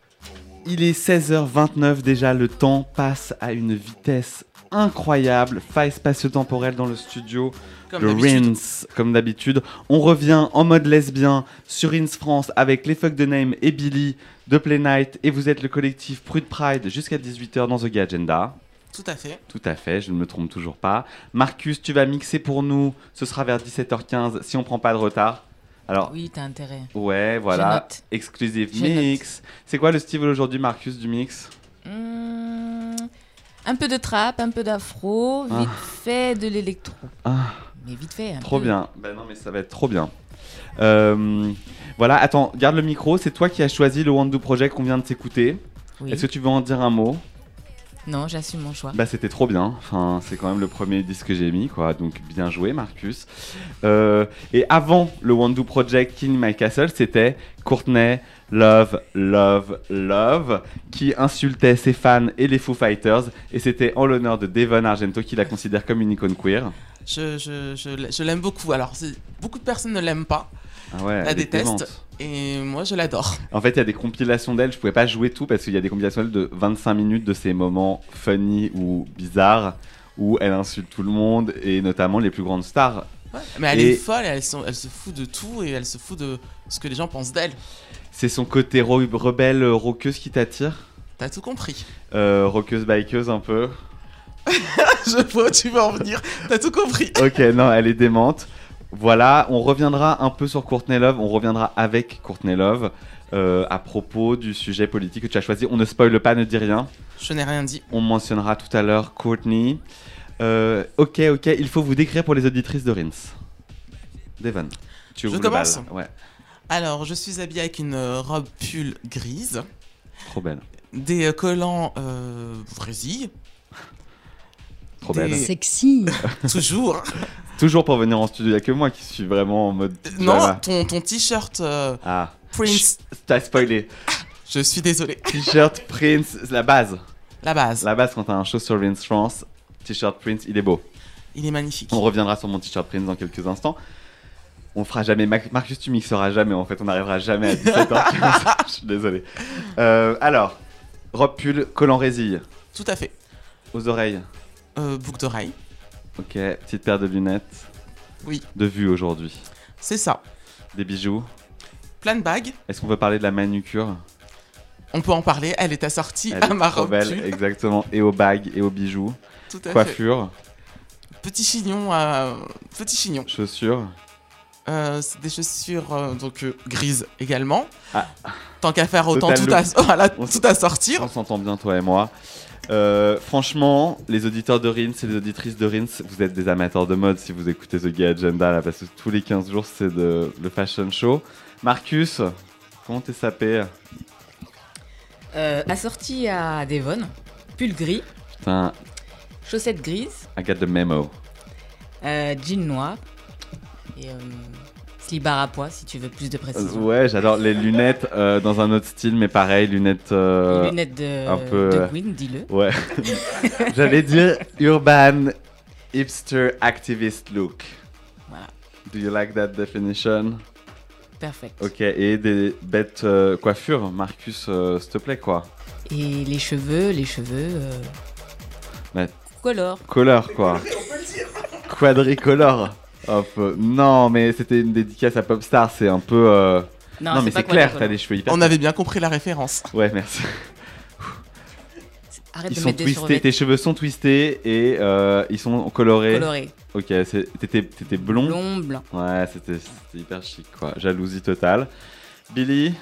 [SPEAKER 2] Il est 16h29 déjà, le temps passe à une vitesse incroyable. Faille spatio-temporelle dans le studio.
[SPEAKER 6] Comme d'habitude.
[SPEAKER 2] Rins, comme d'habitude. On revient en mode lesbien sur Rins France avec les Fuck the Name et Billy de Play Night. Et vous êtes le collectif Prude Pride jusqu'à 18h dans The Gay Agenda.
[SPEAKER 6] Tout à fait.
[SPEAKER 2] Tout à fait, je ne me trompe toujours pas. Marcus, tu vas mixer pour nous. Ce sera vers 17h15 si on prend pas de retard. Alors,
[SPEAKER 5] Oui, t'as intérêt.
[SPEAKER 2] ouais, voilà. Exclusive mix. C'est quoi le style aujourd'hui, Marcus, du mix
[SPEAKER 5] Hmm, un peu de trap, un peu d'afro, vite
[SPEAKER 2] Ah.
[SPEAKER 5] fait de l'électro.
[SPEAKER 2] Ah,
[SPEAKER 5] Mais vite fait. Un
[SPEAKER 2] trop
[SPEAKER 5] peu.
[SPEAKER 2] bien. Ben non, mais ça va être trop bien. Euh, voilà, attends, garde le micro. C'est toi qui as choisi le Wandu Project qu'on vient de s'écouter.
[SPEAKER 5] Oui.
[SPEAKER 2] Est-ce que tu veux en dire un mot?
[SPEAKER 5] Non, j'assume mon choix.
[SPEAKER 2] Bah c'était trop bien, enfin c'est quand même le premier disque que j'ai mis quoi, donc bien joué Marcus. Euh, et avant le Wandu Project Kill My Castle, c'était Courtney Love Love Love qui insultait ses fans et les Foo Fighters et c'était en l'honneur de Devon Argento qui la considère comme une icône queer.
[SPEAKER 6] Je, je, je, je l'aime beaucoup. Alors, beaucoup de personnes ne l'aiment pas,
[SPEAKER 2] Ah ouais,
[SPEAKER 6] la détestent. Et moi, je l'adore.
[SPEAKER 2] En fait, il y a des compilations d'elle, je pouvais pas jouer tout parce qu'il y a des compilations d'elle de 25 minutes de ces moments funny ou bizarres où elle insulte tout le monde et notamment les plus grandes stars.
[SPEAKER 6] Mais elle
[SPEAKER 2] Et-
[SPEAKER 6] est folle, elle, se- elle se fout de tout et elle se fout de ce que les gens pensent d'elle.
[SPEAKER 2] C'est son côté rebelle, rockeuse qui t'attire?
[SPEAKER 6] T'as tout compris.
[SPEAKER 2] euh, Rockeuse, bikeuse un peu
[SPEAKER 6] je vois où tu veux en venir. T'as tout compris.
[SPEAKER 2] Ok, non, elle est démente. Voilà, on reviendra un peu sur Courtney Love, on reviendra avec Courtney Love euh, à propos du sujet politique que tu as choisi. On ne spoile pas, ne dis rien.
[SPEAKER 6] Je n'ai rien dit.
[SPEAKER 2] On mentionnera tout à l'heure Courtney. Euh, ok, ok, il faut vous décrire pour les auditrices de Rins. Devon, tu
[SPEAKER 6] Je
[SPEAKER 2] ouvres le bal.
[SPEAKER 6] commence
[SPEAKER 2] Ouais,
[SPEAKER 6] Alors, je suis habillée avec une robe pull grise,
[SPEAKER 2] trop belle.
[SPEAKER 6] des euh, collants euh,
[SPEAKER 2] Trop
[SPEAKER 6] Des-
[SPEAKER 2] belle.
[SPEAKER 7] Sexy.
[SPEAKER 6] toujours.
[SPEAKER 2] Toujours pour venir en studio, il n'y a que moi qui suis vraiment en mode.
[SPEAKER 6] non,
[SPEAKER 2] pyjama.
[SPEAKER 6] ton, ton t-shirt euh,
[SPEAKER 2] Ah,
[SPEAKER 6] Prince.
[SPEAKER 2] t'as spoilé.
[SPEAKER 6] Je suis désolé.
[SPEAKER 2] T-shirt Prince, la base.
[SPEAKER 6] La base.
[SPEAKER 2] La base quand t'as un show sur Vince France, t-shirt Prince, il est beau.
[SPEAKER 6] Il est magnifique.
[SPEAKER 2] On reviendra sur mon t-shirt Prince dans quelques instants. On fera jamais. Marcus, tu mixeras jamais en fait. On n'arrivera jamais à 17h15. Je suis désolé. Euh, alors, robe pull, collant résille,
[SPEAKER 6] Tout à fait.
[SPEAKER 2] aux oreilles.
[SPEAKER 6] Euh, boucle d'oreille.
[SPEAKER 2] Ok, petite paire de lunettes.
[SPEAKER 6] Oui.
[SPEAKER 2] De vue aujourd'hui.
[SPEAKER 6] C'est ça.
[SPEAKER 2] Des bijoux.
[SPEAKER 6] Plein de bagues.
[SPEAKER 2] Est-ce qu'on peut parler de la manucure?
[SPEAKER 6] On peut en parler. Elle est assortie
[SPEAKER 2] Elle
[SPEAKER 6] à
[SPEAKER 2] est
[SPEAKER 6] ma robe
[SPEAKER 2] belle, exactement. Et aux bagues et aux bijoux.
[SPEAKER 6] Tout à fait.
[SPEAKER 2] Coiffure,
[SPEAKER 6] Petit chignon. euh, Petit chignon.
[SPEAKER 2] chaussures.
[SPEAKER 6] Euh, des chaussures euh, donc euh, grises également.
[SPEAKER 2] Ah.
[SPEAKER 6] Tant qu'à faire autant
[SPEAKER 2] Total
[SPEAKER 6] tout,
[SPEAKER 2] look.
[SPEAKER 6] à, voilà, tout à sortir.
[SPEAKER 2] On s'entend bien, toi et moi. Euh, franchement, les auditeurs de Rins et les auditrices de Rins, vous êtes des amateurs de mode si vous écoutez The Gay Agenda, là, parce que tous les 15 jours, c'est de, le fashion show. Marcus, comment t'es sapé
[SPEAKER 5] Euh, assorti à Devon, pull gris,
[SPEAKER 2] Putain,
[SPEAKER 5] chaussettes grises,
[SPEAKER 2] I got the memo.
[SPEAKER 5] euh, jean noir et euh, slibard à pois si tu veux plus de
[SPEAKER 2] Euh,
[SPEAKER 5] précision.
[SPEAKER 2] ouais, j'adore les lunettes euh, dans un autre style, mais pareil, lunettes. euh,
[SPEAKER 5] Les lunettes de,
[SPEAKER 2] un peu,
[SPEAKER 5] de
[SPEAKER 2] euh,
[SPEAKER 5] Queen, dis-le.
[SPEAKER 2] Ouais. J'allais dire urban hipster activist look.
[SPEAKER 5] Voilà.
[SPEAKER 2] Do you like that definition?
[SPEAKER 5] Perfect.
[SPEAKER 2] Ok, et des bêtes euh, coiffures, Marcus, euh, s'il te plaît, quoi.
[SPEAKER 5] Et les cheveux, les cheveux. Euh...
[SPEAKER 2] Ouais.
[SPEAKER 5] Color.
[SPEAKER 2] Color, quoi. Quadricolore. Hop, euh, non, mais c'était une dédicace à Popstar, c'est un peu. euh,
[SPEAKER 5] Non,
[SPEAKER 2] Non,
[SPEAKER 5] c'est
[SPEAKER 2] mais
[SPEAKER 5] pas
[SPEAKER 2] c'est clair, t'as les cheveux hyper.
[SPEAKER 6] On avait bien compris la référence.
[SPEAKER 2] Ouais, merci.
[SPEAKER 5] Arrête
[SPEAKER 2] Ils
[SPEAKER 5] de
[SPEAKER 2] sont
[SPEAKER 5] mettre des
[SPEAKER 2] twistés,
[SPEAKER 5] survêtements
[SPEAKER 2] tes cheveux sont twistés et euh, ils sont colorés.
[SPEAKER 5] colorés.
[SPEAKER 2] Ok, c'est- t'étais t'étais blond.
[SPEAKER 5] Blond, blanc.
[SPEAKER 2] Ouais, c'était c'était hyper chic, quoi. Jalousie totale. Billy,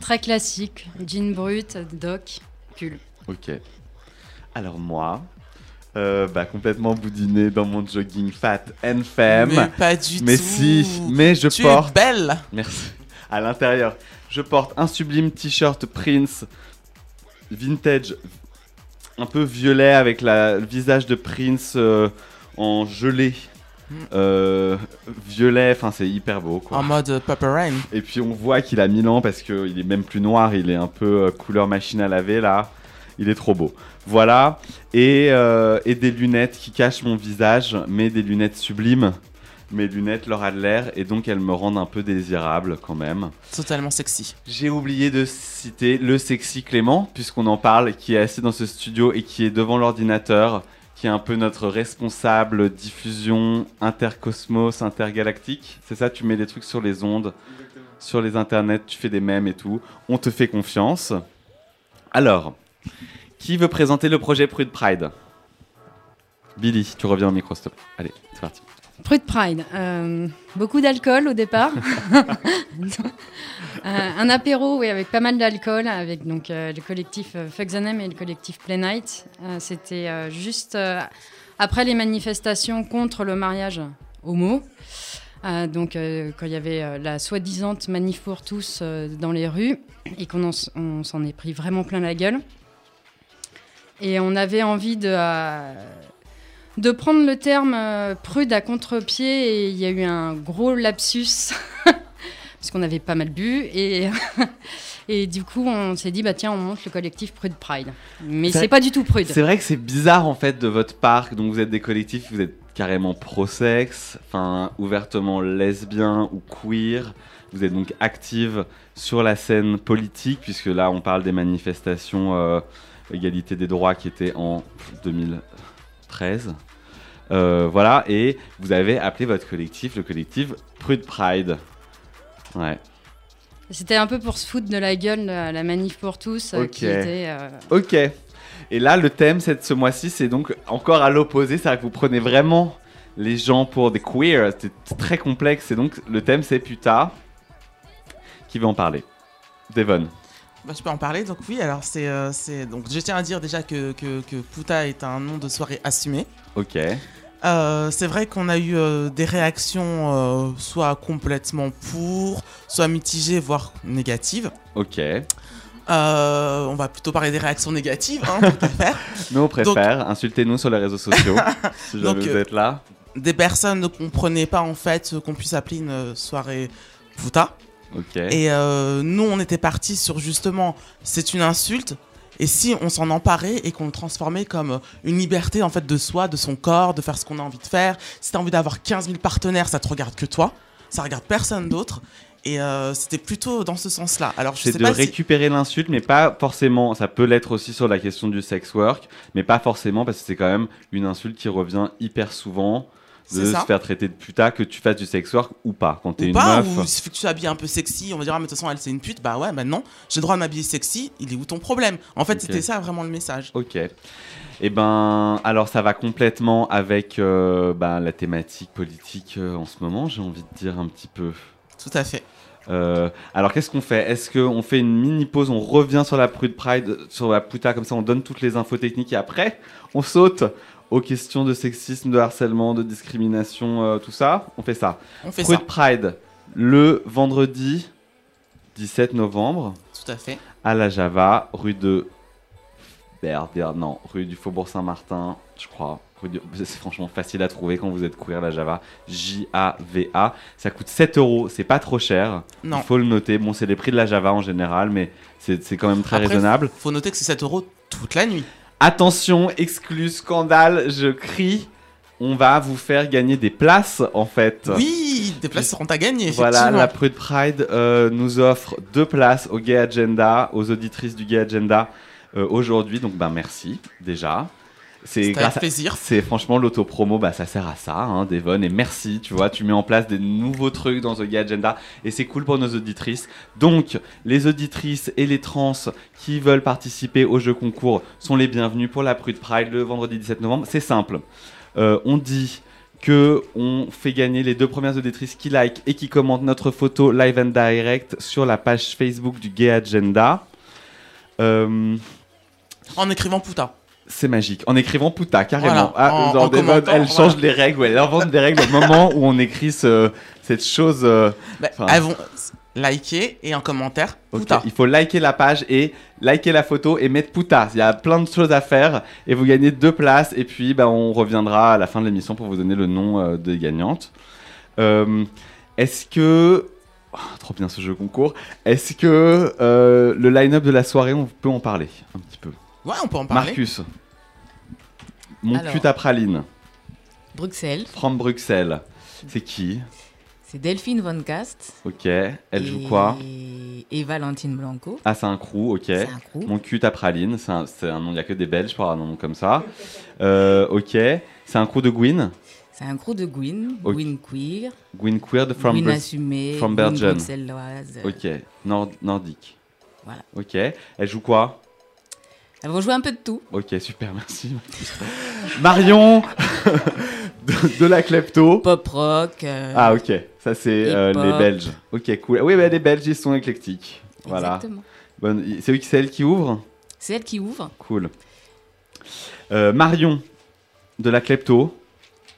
[SPEAKER 7] Très classique. Jean brut, doc, pull.
[SPEAKER 2] ok. Alors moi, euh, bah, complètement boudiné dans mon jogging fat and femme.
[SPEAKER 6] Mais pas du
[SPEAKER 2] Mais
[SPEAKER 6] tout.
[SPEAKER 2] si, mais je
[SPEAKER 6] tu
[SPEAKER 2] porte.
[SPEAKER 6] es belle.
[SPEAKER 2] Merci. À l'intérieur, je porte un sublime t-shirt Prince vintage, un peu violet avec la, le visage de Prince euh, en gelée euh, violet, enfin c'est hyper beau quoi.
[SPEAKER 6] En mode Purple Rain.
[SPEAKER 2] Et puis on voit qu'il a mis ans parce qu'il est même plus noir, il est un peu euh, couleur machine à laver là. Il est trop beau. Voilà. Et, euh, et des lunettes qui cachent mon visage, mais des lunettes sublimes. Mes lunettes leur Adler et donc elles me rendent un peu désirable quand même.
[SPEAKER 6] Totalement sexy.
[SPEAKER 2] J'ai oublié de citer le sexy Clément, puisqu'on en parle, qui est assis dans ce studio et qui est devant l'ordinateur, qui est un peu notre responsable diffusion intercosmos, intergalactique. C'est ça, tu mets des trucs sur les ondes, sur les internets, tu fais des mèmes et tout. On te fait confiance. Alors, qui veut présenter le projet Prude Pride? Billy, tu reviens au micro, s'il te plaît. Allez, c'est parti.
[SPEAKER 7] Prude Pride. euh, beaucoup d'alcool au départ. Euh, un apéro, oui, avec pas mal d'alcool, avec donc euh, le collectif euh, Fuck the Name et le collectif Play Night. C'était juste après les manifestations contre le mariage homo. Euh, donc, euh, quand il y avait euh, la soi-disant manif pour tous dans les rues et qu'on s'en est pris vraiment plein la gueule. Et on avait envie de, euh, de prendre le terme euh, prude à contre-pied et il y a eu un gros lapsus parce qu'on avait pas mal bu et, et du coup on s'est dit bah tiens on monte le collectif Prude Pride. Mais
[SPEAKER 2] C'est-
[SPEAKER 7] c'est pas du tout prude.
[SPEAKER 2] C'est vrai que c'est bizarre en fait de votre part, donc vous êtes des collectifs, vous êtes carrément pro-sexe, enfin ouvertement lesbien ou queer. Vous êtes donc active sur la scène politique, puisque là on parle des manifestations euh, égalité des droits qui étaient en 2013. Euh, voilà, et vous avez appelé votre collectif le collectif Prude Pride. Ouais.
[SPEAKER 7] C'était un peu pour se foutre de la gueule la manif pour tous euh,
[SPEAKER 2] Ok.
[SPEAKER 7] qui était euh,
[SPEAKER 2] Ok. Et là, le thème cette, ce mois-ci, c'est donc encore à l'opposé. C'est-à-dire que vous prenez vraiment les gens pour des queers. C'est très complexe. Et donc, le thème, c'est putain. Qui veut en parler Devon.
[SPEAKER 6] Bah, je peux en parler. Donc oui, alors c'est, euh, c'est donc je tiens à dire déjà que, que, que Puta est un nom de soirée assumé.
[SPEAKER 2] Ok.
[SPEAKER 6] Euh, c'est vrai qu'on a eu euh, des réactions euh, soit complètement pour, soit mitigées, voire négatives.
[SPEAKER 2] Ok.
[SPEAKER 6] Euh, on va plutôt parler des réactions négatives, hein, tant qu'à faire.
[SPEAKER 2] Nous, on préfère. Insultez-nous sur les réseaux sociaux. si jamais
[SPEAKER 6] Donc,
[SPEAKER 2] vous
[SPEAKER 6] euh,
[SPEAKER 2] êtes là.
[SPEAKER 6] Des personnes ne comprenaient pas en fait qu'on puisse appeler une soirée Puta. Et euh, nous, on était partis sur justement, c'est une insulte. Et si on s'en emparait et qu'on le transformait comme euh, une liberté en fait de soi, de son corps, de faire ce qu'on a envie de faire. Si t'as envie d'avoir 15 000 partenaires, ça te regarde que toi. Ça regarde personne d'autre. Et euh, c'était plutôt dans ce sens-là. Alors je
[SPEAKER 2] C'est
[SPEAKER 6] sais
[SPEAKER 2] de
[SPEAKER 6] pas si...
[SPEAKER 2] récupérer l'insulte, mais pas forcément. Ça peut l'être aussi sur la question du sex work, mais pas forcément parce que c'est quand même une insulte qui revient hyper souvent de se faire traiter de puta, que tu fasses du sex work ou pas. Quand t'es une
[SPEAKER 6] pas,
[SPEAKER 2] meuf.
[SPEAKER 6] ou il suffit que tu t'habilles un peu sexy, on va dire, ah, mais de toute façon, elle c'est une pute, bah ouais, maintenant, j'ai le droit de m'habiller sexy, il est où ton problème? En fait, c'était ça vraiment le message.
[SPEAKER 2] Ok. Eh ben, alors ça va complètement avec euh, ben, la thématique politique euh, en ce moment, j'ai envie de dire un petit peu.
[SPEAKER 6] Tout à fait.
[SPEAKER 2] Euh, alors qu'est-ce qu'on fait? Est-ce qu'on fait une mini pause, on revient sur la Prude Pride, sur la puta, comme ça on donne toutes les infos techniques et après on saute? Aux questions de sexisme, de harcèlement, de discrimination, euh, tout ça On fait ça.
[SPEAKER 6] On fait
[SPEAKER 2] Prude
[SPEAKER 6] ça.
[SPEAKER 2] Pride, le vendredi 17 novembre
[SPEAKER 6] Tout à fait.
[SPEAKER 2] à la Java, rue de Berder, non, rue du Faubourg Saint-Martin, je crois. Du- C'est franchement facile à trouver quand vous êtes queer, la Java. J-A-V-A. Ça coûte 7 euros, c'est pas trop cher.
[SPEAKER 6] Non.
[SPEAKER 2] Il faut le noter. Bon, c'est les prix de la Java en général, mais c'est c'est quand même très
[SPEAKER 6] Après,
[SPEAKER 2] raisonnable.
[SPEAKER 6] Faut noter que c'est 7 euros toute la nuit.
[SPEAKER 2] Attention, exclu, scandale, je crie. On va vous faire gagner des places en fait.
[SPEAKER 6] Oui, des places seront à gagner,
[SPEAKER 2] Voilà, la Prude Pride euh, nous offre deux places au Gay Agenda, aux auditrices du Gay Agenda euh, aujourd'hui. Donc, ben merci déjà. C'est grâce à-
[SPEAKER 6] plaisir.
[SPEAKER 2] C'est franchement l'autopromo, bah ça sert à ça, hein, Devon. Et merci, tu vois, tu mets en place des nouveaux trucs dans The Gay Agenda et c'est cool pour nos auditrices. Donc, les auditrices et les trans qui veulent participer au jeu concours sont les bienvenus pour la Prude Pride le vendredi 17 novembre. C'est simple. Euh, on dit que on fait gagner les deux premières auditrices qui like et qui commentent notre photo live and direct sur la page Facebook du Gay Agenda. Euh,
[SPEAKER 6] En écrivant Puta.
[SPEAKER 2] C'est magique. En écrivant puta, carrément.
[SPEAKER 6] Voilà,
[SPEAKER 2] Ah,
[SPEAKER 6] en- en
[SPEAKER 2] elle
[SPEAKER 6] voilà.
[SPEAKER 2] change les règles, elle invente des règles au moment où on écrit ce- cette chose. euh,
[SPEAKER 6] Bah, elles vont- liker et en commentaire, Pouta.
[SPEAKER 2] Il faut liker la page et liker la photo et mettre Pouta. Il y a plein de choses à faire et vous gagnez deux places. Et puis, bah, on reviendra à la fin de l'émission pour vous donner le nom euh, des gagnantes. Euh, Est-ce que. Oh, trop bien ce jeu concours. Est-ce que euh, le line-up de la soirée, on peut en parler un petit peu?
[SPEAKER 6] Ouais, on peut en parler.
[SPEAKER 2] Marcus. Mon
[SPEAKER 5] Alors.
[SPEAKER 2] cul à praline.
[SPEAKER 5] Bruxelles,
[SPEAKER 2] From Bruxelles. C'est qui
[SPEAKER 5] c'est Delphine Von Cast.
[SPEAKER 2] Ok. Elle
[SPEAKER 5] et-
[SPEAKER 2] joue quoi
[SPEAKER 5] Et Valentine Blanco.
[SPEAKER 2] Ah, c'est un crew, ok.
[SPEAKER 5] C'est un crew.
[SPEAKER 2] Mon cul à praline, c'est un, c'est un nom, il n'y a que des Belges pour avoir un nom comme ça. Euh, ok. C'est un crew de Gwyn.
[SPEAKER 5] C'est un crew de Gwyn,
[SPEAKER 2] Ok.
[SPEAKER 5] Gwyn queer,
[SPEAKER 2] Gwyn Queer de From
[SPEAKER 5] Gwyn
[SPEAKER 2] from
[SPEAKER 5] Gwyn
[SPEAKER 2] Belgium.
[SPEAKER 5] bruxelloise.
[SPEAKER 2] Ok. Nord- nordique.
[SPEAKER 5] Voilà.
[SPEAKER 2] Ok. Elle joue quoi
[SPEAKER 5] Elles vont jouer un peu de tout.
[SPEAKER 2] Ok, super, merci. Marion de, de la Klepto.
[SPEAKER 5] Pop rock. euh,
[SPEAKER 2] Ah, ok. Ça, c'est euh, les Belges. Ok, cool. Oui, bah, les Belges, ils sont éclectiques. Voilà.
[SPEAKER 5] Exactement.
[SPEAKER 2] Bonne... C'est elle qui ouvre
[SPEAKER 5] C'est elle qui ouvre.
[SPEAKER 2] Cool. Euh, Marion de la Klepto.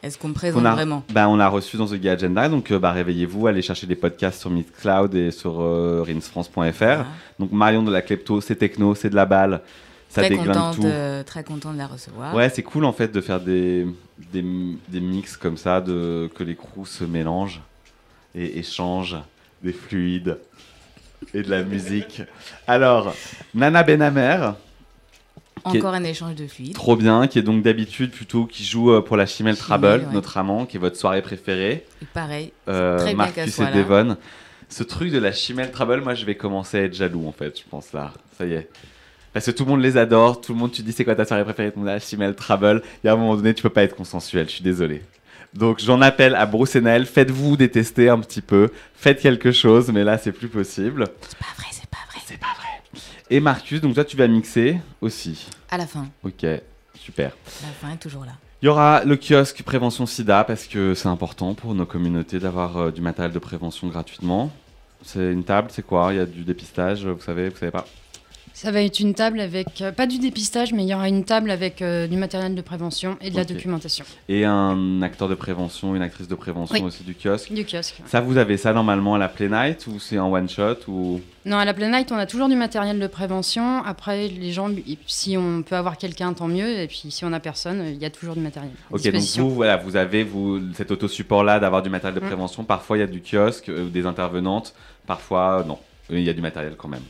[SPEAKER 5] Est-ce qu'on me présente
[SPEAKER 2] a,
[SPEAKER 5] vraiment?
[SPEAKER 2] bah, on a reçu dans The Gay Agenda, donc euh, bah, réveillez-vous, allez chercher des podcasts sur Mixcloud et sur euh, rinsfrance.fr. Donc Marion de la Klepto, c'est techno, c'est de la balle, ça
[SPEAKER 5] très
[SPEAKER 2] déglingue
[SPEAKER 5] contente,
[SPEAKER 2] tout.
[SPEAKER 5] euh, très contente de la recevoir.
[SPEAKER 2] Ouais, c'est cool en fait de faire des, des, des mix comme ça, de, que les crews se mélangent et échangent des fluides et de la musique. Alors, Nana Benamer, est-
[SPEAKER 5] Encore un échange de fluides.
[SPEAKER 2] trop bien, qui est donc d'habitude plutôt qui joue euh, pour la Chimel Trouble,
[SPEAKER 5] ouais.
[SPEAKER 2] notre amant, qui est votre soirée préférée.
[SPEAKER 5] Et pareil,
[SPEAKER 2] Euh,
[SPEAKER 5] très bien
[SPEAKER 2] Marcus
[SPEAKER 5] soit
[SPEAKER 2] et. Devon. Ce truc de la Chimel Trouble, moi je vais commencer à être jaloux en fait, je pense là. Ça y est. Parce que tout le monde les adore, tout le monde, tu dis c'est quoi ta soirée préférée, a la Chimel Trouble. Et à un moment donné, tu peux pas être consensuel, je suis désolé. Donc j'en appelle à Bruce et Naël, faites-vous détester un petit peu, faites quelque chose, mais là c'est plus possible.
[SPEAKER 5] c'est pas vrai, c'est pas vrai.
[SPEAKER 2] C'est pas vrai. Et Marcus, donc toi tu vas mixer aussi.
[SPEAKER 5] À la fin,
[SPEAKER 2] Ok, super.
[SPEAKER 5] la fin est toujours là.
[SPEAKER 2] Il y aura le kiosque prévention sida parce que c'est important pour nos communautés d'avoir euh, du matériel de prévention gratuitement. C'est une table, c'est quoi? Il y a du dépistage, vous savez, vous savez pas?
[SPEAKER 7] Ça va être une table avec, euh, pas du dépistage, mais il y aura une table avec euh, du matériel de prévention et de la documentation.
[SPEAKER 2] Et un acteur de prévention, une actrice de prévention
[SPEAKER 7] Oui.
[SPEAKER 2] aussi du kiosque.
[SPEAKER 7] Du kiosque. ouais.
[SPEAKER 2] Ça, vous avez ça normalement à la Play Night ou c'est en one shot ou?
[SPEAKER 7] Non, à la Play Night, on a toujours du matériel de prévention. Après, les gens, si on peut avoir quelqu'un, tant mieux. Et puis, si on a personne, il y a toujours du matériel.
[SPEAKER 2] Ok, donc vous, voilà, vous avez vous, cet autosupport-là d'avoir du matériel de
[SPEAKER 7] Mm.
[SPEAKER 2] prévention. Parfois, il y a du kiosque euh, des intervenantes. Parfois, non. Il y a du matériel quand même.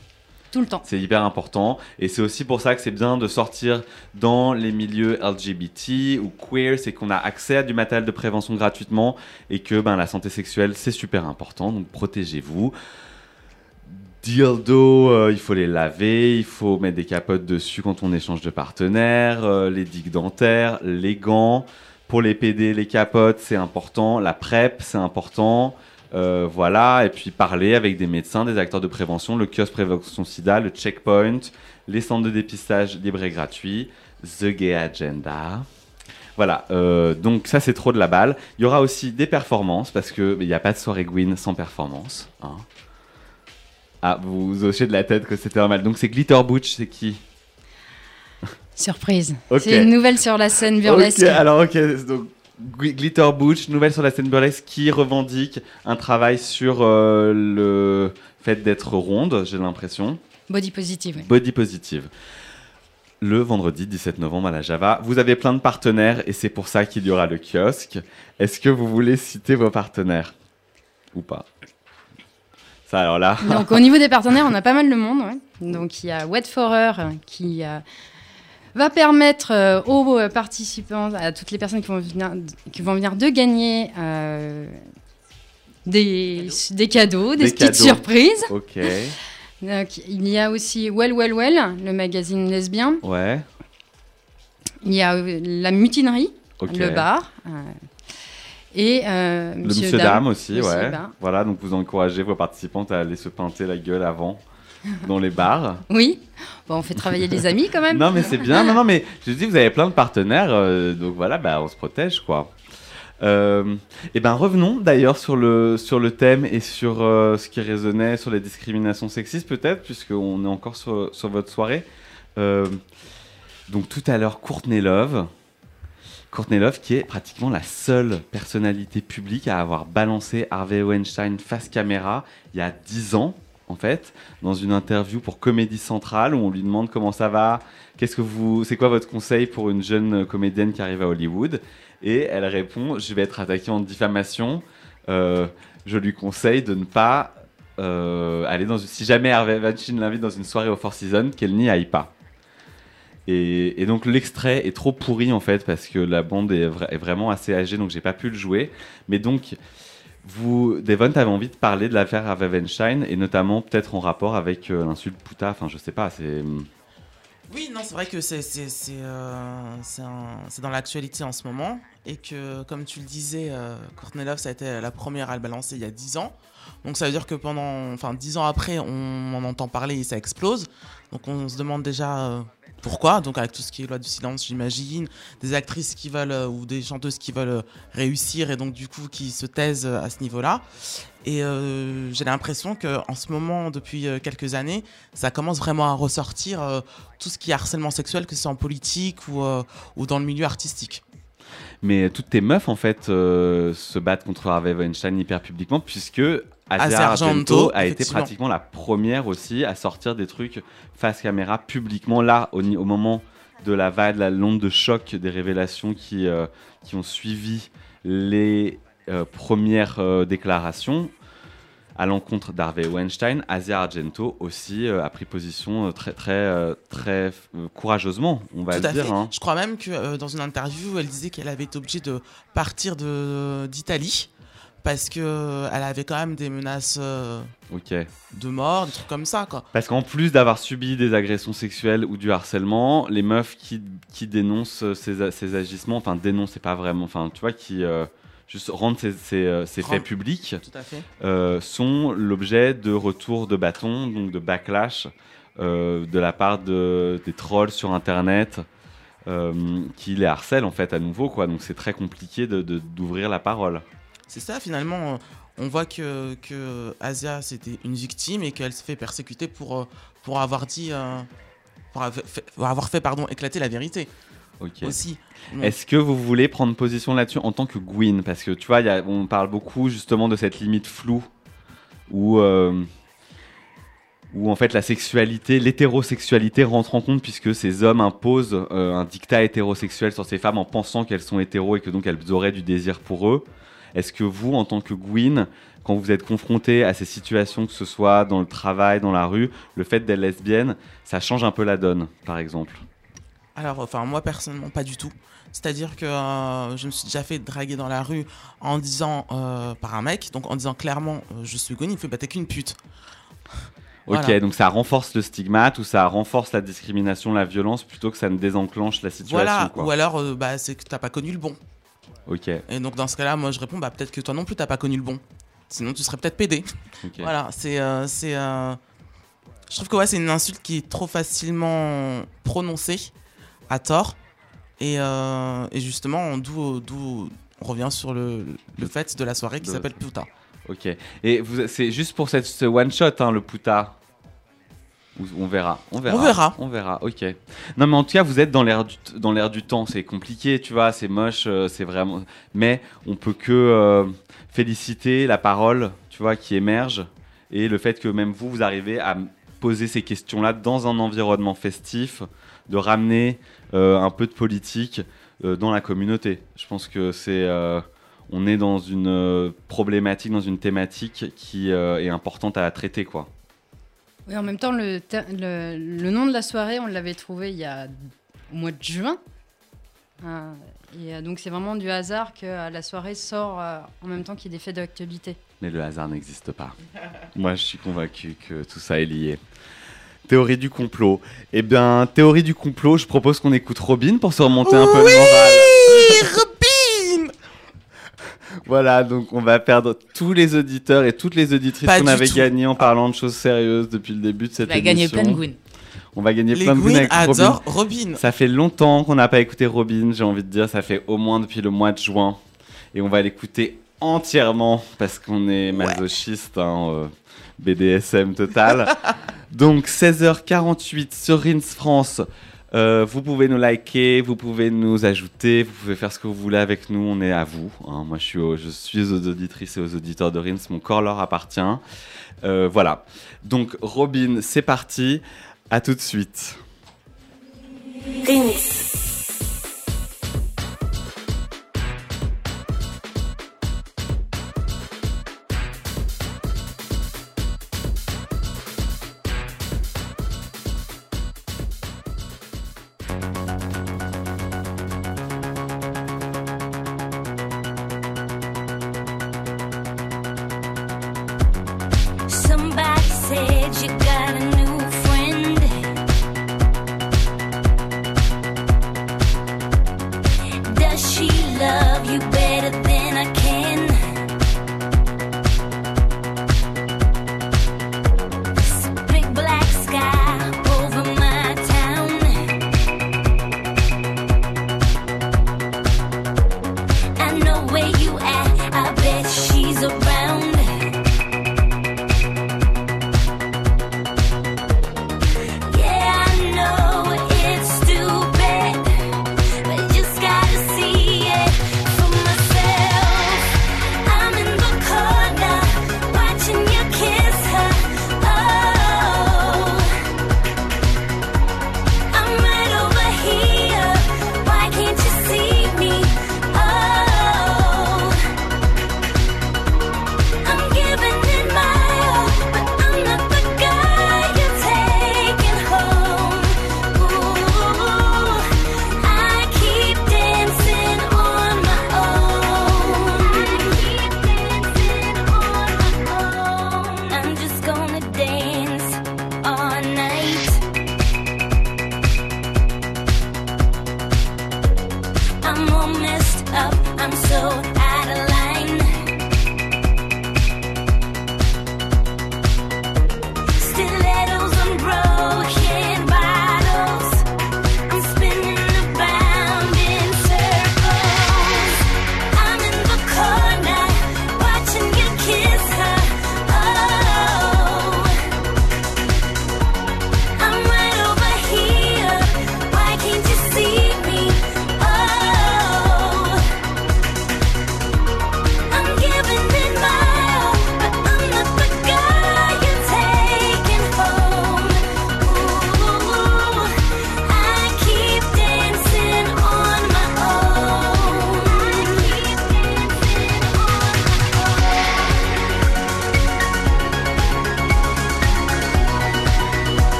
[SPEAKER 7] Tout le temps.
[SPEAKER 2] C'est hyper important. Et c'est aussi pour ça que c'est bien de sortir dans les milieux LGBT ou queer. C'est qu'on a accès à du matériel de prévention gratuitement et que ben, la santé sexuelle, c'est super important. Donc protégez-vous. Dildo, euh, il faut les laver, il faut mettre des capotes dessus quand on échange de partenaires, euh, les digues dentaires, les gants. Pour les PD, les capotes, c'est important. La PrEP, c'est important. Euh, voilà, et puis parler avec des médecins, des acteurs de prévention, le kiosque prévention sida, le checkpoint, les centres de dépistage libres et gratuits, The Gay Agenda. Voilà, euh, donc ça c'est trop de la balle. Il y aura aussi des performances parce qu'il n'y a pas de soirée Gwyn sans performance. hein. Ah, vous hochez de la tête que c'était normal. Donc c'est Glitter Butch, c'est qui?
[SPEAKER 7] Surprise. C'est une nouvelle sur la scène burlesque.
[SPEAKER 2] Alors ok, donc Glitter Butch, nouvelle sur la scène burlesque qui revendique un travail sur euh, le fait d'être ronde, j'ai l'impression.
[SPEAKER 7] Body positive. oui.
[SPEAKER 2] Body positive. Le vendredi 17 novembre à la Java. Vous avez plein de partenaires et c'est pour ça qu'il y aura le kiosque. Est-ce que vous voulez citer vos partenaires Ou pas? Ça alors là.
[SPEAKER 7] Donc au niveau des partenaires, on a pas mal de monde. ouais. Donc il y a Wet Forer qui euh, va permettre euh, aux euh, participants, à toutes les personnes qui vont venir, qui vont venir de gagner euh, des, des cadeaux, des,
[SPEAKER 2] Des
[SPEAKER 7] petites
[SPEAKER 2] cadeaux.
[SPEAKER 7] surprises.
[SPEAKER 2] Ok.
[SPEAKER 7] Donc, il y a aussi Well Well Well, le magazine lesbien.
[SPEAKER 2] Ouais.
[SPEAKER 7] Il y a la mutinerie, le bar. euh, et euh,
[SPEAKER 2] Le monsieur, dame, aussi,
[SPEAKER 7] Monsieur
[SPEAKER 2] ouais. Voilà, donc vous encouragez vos participantes à aller se pinter la gueule avant dans les bars.
[SPEAKER 7] Oui. Bon, on fait travailler les amis quand même.
[SPEAKER 2] Non, mais c'est bien. Non, non, mais je dis, vous avez plein de partenaires, euh, donc voilà, bah, on se protège, quoi. Euh, et ben revenons d'ailleurs sur le, sur le thème et sur euh, ce qui résonnait sur les discriminations sexistes peut-être, puisqu'on est encore sur, sur votre soirée. Euh, donc tout à l'heure, Courtney Love, Courtney Love, qui est pratiquement la seule personnalité publique à avoir balancé Harvey Weinstein face caméra il y a 10 ans, en fait, dans une interview pour Comédie Centrale où on lui demande comment ça va, qu'est-ce que vous, c'est quoi votre conseil pour une jeune comédienne qui arrive à Hollywood? Et elle répond Je vais être attaquée en diffamation. Euh, je lui conseille de ne pas euh, aller dans une... Si jamais Harvey Weinstein l'invite dans une soirée au Four Seasons, qu'elle n'y aille pas. Et, donc l'extrait est trop pourri en fait parce que la bande est, est vraiment assez âgée donc j'ai pas pu le jouer. Mais donc vous, Devon, t'avais envie de parler de l'affaire Harvey Weinstein et notamment peut-être en rapport avec euh, l'insulte puta. Enfin je sais pas, c'est
[SPEAKER 6] Oui, non, c'est vrai que c'est euh, dans l'actualité en ce moment et que comme tu le disais, euh, Courtney Love ça a été la première à le balancer il y a 10 ans. Donc ça veut dire que pendant enfin 10 ans après, on en entend parler et ça explose. Donc on se demande déjà euh, pourquoi. Donc avec tout ce qui est loi du silence, j'imagine, des actrices qui veulent euh, ou des chanteuses qui veulent euh, réussir et donc du coup qui se taisent euh, à ce niveau-là. Et j'ai l'impression que en ce moment, depuis quelques années, ça commence vraiment à ressortir tout ce qui est harcèlement sexuel, que ce soit en politique ou, ou dans le milieu artistique.
[SPEAKER 2] Mais toutes tes meufs, en fait, se battent contre Harvey Weinstein hyper publiquement, puisque Asia Argento,
[SPEAKER 6] Argento,
[SPEAKER 2] a été pratiquement la première aussi à sortir des trucs face caméra publiquement, là, au, moment de la vague, la l'onde de choc des révélations qui, euh, qui ont suivi les euh, premières euh, déclarations à l'encontre d'Harvey Weinstein, Asia Argento aussi euh, a pris position euh, très très euh, très courageusement, on va
[SPEAKER 6] Tout
[SPEAKER 2] le
[SPEAKER 6] à
[SPEAKER 2] dire.
[SPEAKER 6] fait.
[SPEAKER 2] hein.
[SPEAKER 6] Je crois même que dans une interview, elle disait qu'elle avait été obligée de partir de d'Italie parce que euh, elle avait quand même des menaces euh, de mort, des trucs comme ça, quoi.
[SPEAKER 2] Parce qu'en plus d'avoir subi des agressions sexuelles ou du harcèlement, les meufs qui, qui dénoncent euh, ces, ces agissements, enfin dénoncent, c'est pas vraiment, enfin tu vois, qui euh, juste rendent ces, ces, ces faits publics,
[SPEAKER 6] Tout à fait.
[SPEAKER 2] euh, sont l'objet de retours de bâton, donc de backlash de la part de, des trolls sur Internet. qui les harcèlent en fait à nouveau quoi donc c'est très compliqué de- de- d'ouvrir la parole
[SPEAKER 6] C'est ça, finalement, euh, on voit que, que Asia, c'était une victime et qu'elle se fait persécuter pour, euh, pour avoir dit. euh, pour avoir fait, pour avoir fait, pardon, éclater la vérité aussi.
[SPEAKER 2] Est-ce que vous voulez prendre position là-dessus en tant que Gwyn? Parce que tu vois, il y a- on parle beaucoup justement de cette limite floue où, euh, où en fait la sexualité, l'hétérosexualité rentre en compte puisque ces hommes imposent euh, un dictat hétérosexuel sur ces femmes en pensant qu'elles sont hétéros et que donc elles auraient du désir pour eux. Est-ce que vous, en tant que Gwyn, quand vous êtes confronté à ces situations, que ce soit dans le travail, dans la rue, le fait d'être lesbienne, ça change un peu la donne, par exemple?
[SPEAKER 6] Alors, enfin, moi personnellement, pas du tout. C'est-à-dire que euh, je me suis déjà fait draguer dans la rue en disant euh, par un mec, donc en disant clairement euh, je suis Gwen, il me fait bah t'es qu'une pute.
[SPEAKER 2] Ok,
[SPEAKER 6] Voilà.
[SPEAKER 2] donc ça renforce le stigmate ou ça renforce la discrimination, la violence, plutôt que ça ne désenclenche la situation.
[SPEAKER 6] Voilà,
[SPEAKER 2] quoi.
[SPEAKER 6] ou alors bah, c'est que t'as pas connu le bon.
[SPEAKER 2] Ok,
[SPEAKER 6] Et donc dans ce cas-là, moi je réponds bah peut-être que toi non plus t'as pas connu le bon. Sinon tu serais peut-être pédé. Voilà, c'est. euh, c'est euh, Je trouve que ouais, c'est une insulte qui est trop facilement prononcée à tort. Et, euh, et justement, d'où d'où on revient sur le, le fait de la soirée qui
[SPEAKER 2] De-
[SPEAKER 6] s'appelle Puta.
[SPEAKER 2] Ok. Et vous, c'est juste pour cette, ce one shot, hein, le puta. On verra. On verra.
[SPEAKER 6] On verra.
[SPEAKER 2] On verra. Ok. Non, mais en tout cas, vous êtes dans l'air du, t- dans l'air du temps. C'est compliqué, tu vois. C'est moche. euh, c'est vraiment. Mais on peut que euh, féliciter la parole, tu vois, qui émerge et le fait que même vous, vous arrivez à poser ces questions-là dans un environnement festif, de ramener euh, un peu de politique dans la communauté. Je pense que c'est. on est dans une problématique, dans une thématique qui est importante à traiter, quoi.
[SPEAKER 7] Oui, en même temps, le, ter- le, le nom de la soirée, on l'avait trouvé il y a au mois de juin. Euh, et euh, donc, c'est vraiment du hasard que euh, la soirée sort euh, en même temps qu'il y ait des faits d'actualité.
[SPEAKER 2] Mais le hasard n'existe pas. Moi, je suis convaincu que tout ça est lié. Théorie du complot. Eh bien, théorie du complot, je propose qu'on écoute Robin pour se remonter un peu le moral. Voilà, donc on va perdre tous les auditeurs et toutes les auditrices qu'on avait gagnées en parlant de choses sérieuses depuis le début de cette
[SPEAKER 5] vas gagner
[SPEAKER 2] émission.
[SPEAKER 5] plein de Gwyn.
[SPEAKER 2] On va gagner
[SPEAKER 6] Les
[SPEAKER 2] plein de Gwyn avec Robin.
[SPEAKER 6] Robin.
[SPEAKER 2] Ça fait longtemps qu'on n'a pas écouté Robin, j'ai envie de dire, ça fait au moins depuis le mois de juin. Et on va l'écouter entièrement parce qu'on est masochiste, hein, euh, BDSM total. Donc 16h48 sur Rins France. Euh, vous pouvez nous liker, vous pouvez nous ajouter, vous pouvez faire ce que vous voulez avec nous, on est à vous. hein. Moi, je suis, aux, auditrices et aux auditeurs de Rins, mon corps leur appartient. Euh, voilà. Donc, Robin, c'est parti. À tout de suite.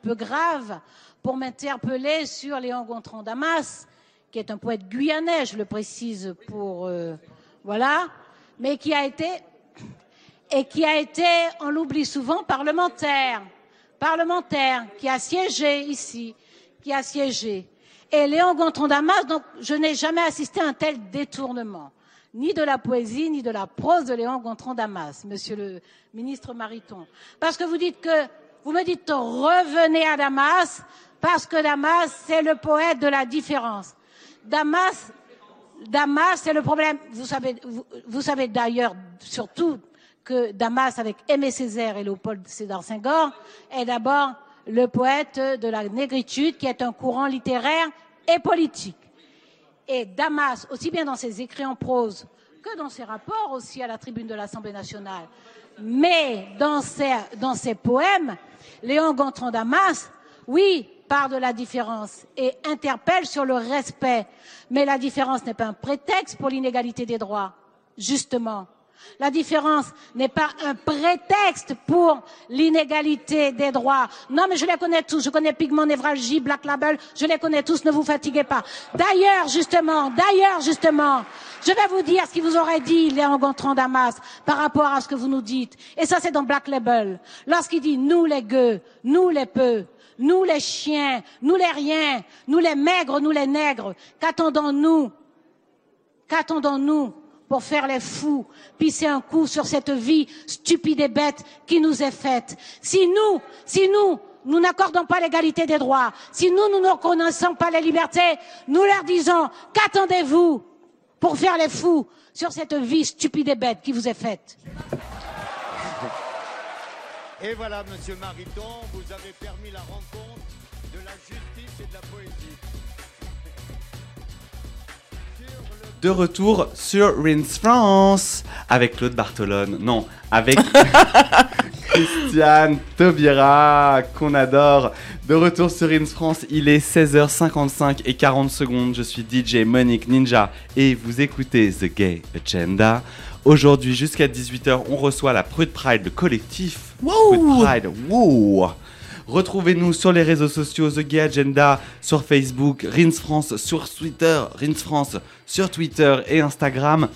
[SPEAKER 9] Peu grave pour m'interpeller sur Léon Gontran Damas, qui est un poète guyanais, je le précise pour euh, voilà, mais qui a été et qui a été, on l'oublie souvent, parlementaire, parlementaire, qui a siégé ici, qui a siégé. Et Léon Gontran Damas, donc je n'ai jamais assisté à un tel détournement, ni de la poésie, ni de la prose de Léon Gontran Damas, monsieur le ministre Mariton. Parce que vous dites que, vous me dites revenez à Damas, parce que Damas, c'est le poète de la différence. Damas, Damas, c'est le problème. Vous savez, d'ailleurs surtout que Damas, avec Aimé Césaire et Léopold Sédar Senghor, est d'abord le poète de la négritude, qui est un courant littéraire et politique. Et Damas, aussi bien dans ses écrits en prose que dans ses rapports aussi à la tribune de l'Assemblée nationale, mais dans ses, poèmes, Léon Gontran Damas, oui, parle de la différence et interpelle sur le respect. Mais la différence n'est pas un prétexte pour l'inégalité des droits, justement. La différence n'est pas un prétexte pour l'inégalité des droits. Non, mais je les connais tous. Je connais Pigment, Névralgie, Black Label. Je les connais tous. Ne vous fatiguez pas. D'ailleurs, justement, d'ailleurs, justement, je vais vous dire ce qu'il vous aurait dit, Léon Gontran Damas, par rapport à ce que vous nous dites. Et ça, c'est dans Black Label. Lorsqu'il dit nous les gueux, nous les peu, nous les chiens, nous les riens, nous les maigres, nous les nègres, qu'attendons-nous? Qu'attendons-nous pour faire les fous, pisser un coup sur cette vie stupide et bête qui nous est faite. Si nous, si nous, nous n'accordons pas l'égalité des droits, si nous, nous ne reconnaissons pas les libertés, nous leur disons, qu'attendez-vous pour faire les fous sur cette vie stupide et bête qui vous est faite?
[SPEAKER 10] Et voilà, monsieur Mariton, vous avez permis la rencontre de la justice et de la poésie.
[SPEAKER 2] De retour sur Rince France avec Claude Bartolone. Non, avec Christiane Taubira, qu'on adore. De retour sur Rince France, il est 16h55 et 40 secondes. Je suis DJ Monique Ninja et vous écoutez The Gay Agenda. Aujourd'hui, jusqu'à 18h, on reçoit la Prude Pride, le collectif Prude Pride. Wow. Retrouvez-nous sur les réseaux sociaux, The Gay Agenda, sur Facebook, Rins France, sur Twitter, Rins France, sur Twitter et Instagram.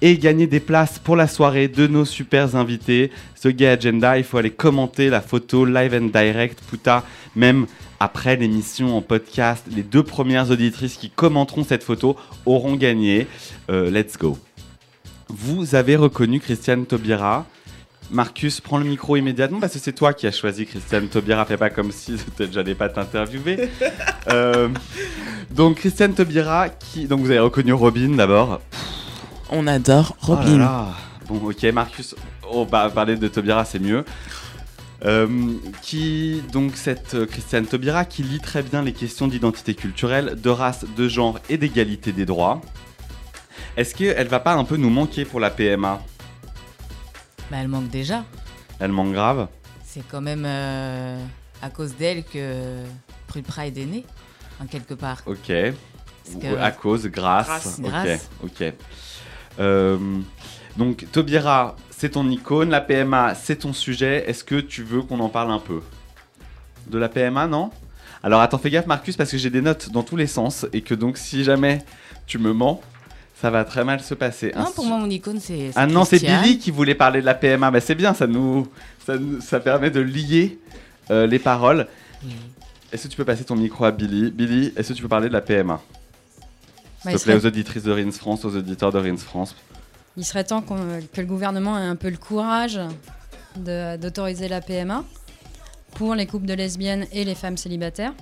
[SPEAKER 2] Et gagner des places pour la soirée de nos super invités. The Gay Agenda, il faut aller commenter la photo live and direct, Puta, même après l'émission en podcast. Les deux premières auditrices qui commenteront cette photo auront gagné. Euh, let's go. Vous avez reconnu Christiane Taubira. Marcus, prends le micro immédiatement parce que c'est toi qui as choisi Christiane Taubira. Fais pas comme si peut-être j'allais pas t'interviewer. Euh, donc Christiane Taubira, qui donc vous avez reconnu Robin d'abord.
[SPEAKER 6] On adore
[SPEAKER 2] Oh là
[SPEAKER 6] Robin.
[SPEAKER 2] là. Bon, ok, Marcus. Oh, bah, parler de Taubira, c'est mieux. Euh, qui donc cette euh, Christiane Taubira qui lit très bien les questions d'identité culturelle, de race, de genre et d'égalité des droits. Est-ce qu'elle va pas un peu nous manquer pour la PMA
[SPEAKER 5] Bah, elle manque déjà.
[SPEAKER 2] Elle manque grave.
[SPEAKER 5] C'est quand même euh, à cause d'elle que Prude Pride est née, en quelque part.
[SPEAKER 2] Ok.
[SPEAKER 5] Que-
[SPEAKER 2] À cause, grâce.
[SPEAKER 5] Grâce.
[SPEAKER 2] Ok.
[SPEAKER 5] Grâce.
[SPEAKER 2] Ok. Euh, donc Taubira, c'est ton icône. La PMA, c'est ton sujet. Est-ce que tu veux qu'on en parle un peu? De la PMA, non? Alors attends, fais gaffe Marcus parce que j'ai des notes dans tous les sens et que donc si jamais tu me mens, ça va très mal se passer.
[SPEAKER 5] Non, pour moi, mon icône, c'est.
[SPEAKER 2] ah non, c'est. Billy qui voulait parler de la PMA. Bah, c'est bien, ça nous, ça, nous- ça permet de lier euh, les paroles. Est-ce que tu peux passer ton micro à Billy? Billy, est-ce que tu peux parler de la PMA
[SPEAKER 7] Bah,
[SPEAKER 2] S'il
[SPEAKER 7] il
[SPEAKER 2] te plaît,
[SPEAKER 7] serait-
[SPEAKER 2] aux auditrices de Rins France, aux auditeurs de Rins France.
[SPEAKER 7] Il serait temps que le gouvernement ait un peu le courage d'autoriser la PMA pour les couples de lesbiennes et les femmes célibataires.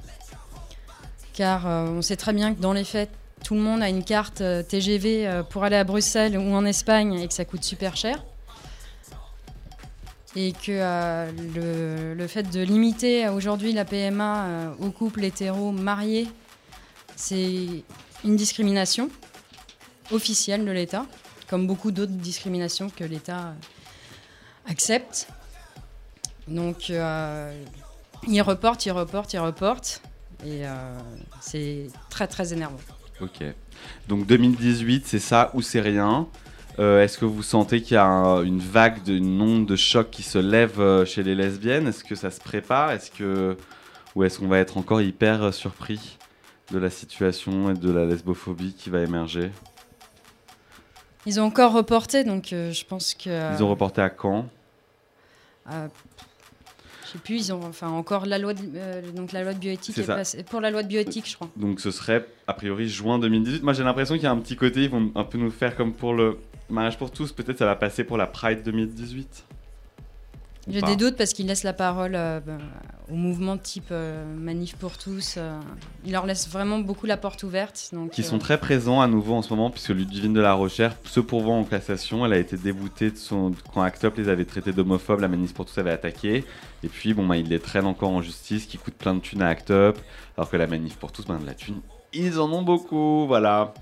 [SPEAKER 7] Car euh, on sait très bien que dans les faits, tout le monde a une carte euh, TGV euh, pour aller à Bruxelles ou en Espagne et que ça coûte super cher. Et que euh, le, fait de limiter aujourd'hui la PMA aux couples hétéros mariés, c'est une discrimination officielle de l'État, comme beaucoup d'autres discriminations que l'État accepte. Donc, il reporte, il reporte, il reporte. Et c'est très, très énervant.
[SPEAKER 2] Ok. Donc 2018, c'est ça ou c'est rien? Euh, Est-ce que vous sentez qu'il y a un- une vague de une onde de choc qui se lève euh, chez les lesbiennes? Est-ce que ça se prépare? Est-ce que ou est-ce qu'on va être encore hyper euh, surpris de la situation et de la lesbophobie qui va émerger?
[SPEAKER 7] Ils ont encore reporté, donc euh, je pense que.
[SPEAKER 2] Ils ont reporté à quand?
[SPEAKER 7] euh, je sais plus, ils ont enfin encore la loi de, euh, donc la loi de bioéthique est passée- pour la loi de bioéthique, je crois.
[SPEAKER 2] Donc ce serait a priori juin 2018. Moi j'ai l'impression qu'il y a un petit côté, ils vont un peu nous faire comme pour le mariage pour tous. Peut-être ça va passer pour la Pride 2018.
[SPEAKER 7] J'ai des doutes parce qu'ils laissent la parole euh, bah, au mouvement type euh, Manif pour tous. euh, ils leur laissent vraiment beaucoup la porte ouverte. Donc,
[SPEAKER 2] Qui
[SPEAKER 7] euh,
[SPEAKER 2] sont très présents à nouveau en ce moment, puisque Ludivine de la Rochère se pourvoit en cassation. Elle a été déboutée de son... quand Act Up les avait traités d'homophobes, la Manif pour tous avait attaqué. Et puis, bon, bah, ils les traînent encore en justice, qui coûtent plein de thunes à Act Up, alors que la Manif pour tous, ben, de la thune, ils en ont beaucoup, voilà.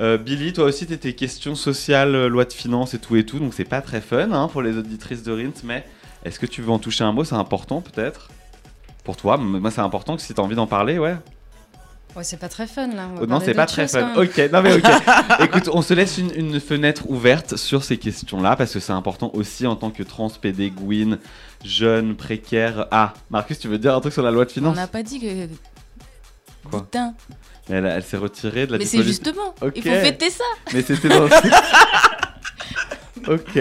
[SPEAKER 2] Euh, Billy, toi aussi, t'étais question sociale, euh, loi de finances et tout et tout, donc c'est pas très fun hein, pour les auditrices de Rins, mais est-ce que tu veux en toucher un mot? C'est important peut-être? Pour toi Moi, c'est important que si t'as envie d'en parler, ouais.
[SPEAKER 7] Ouais, c'est pas très fun là. on va
[SPEAKER 2] Oh, non, c'est pas très fun. Ok, non mais ok. Écoute, on se laisse une, une fenêtre ouverte sur ces questions-là parce que c'est important aussi en tant que trans, PD, Gwyn, jeune, précaire. Ah, Marcus, tu veux dire un truc sur la loi de
[SPEAKER 5] On
[SPEAKER 2] finances
[SPEAKER 5] n'a pas dit que.
[SPEAKER 2] Quoi?
[SPEAKER 5] Putain.
[SPEAKER 2] Elle, elle s'est retirée de la
[SPEAKER 5] Mais c'est justement,
[SPEAKER 2] Ok.
[SPEAKER 5] il faut fêter ça.
[SPEAKER 2] Mais c'était dans. ok.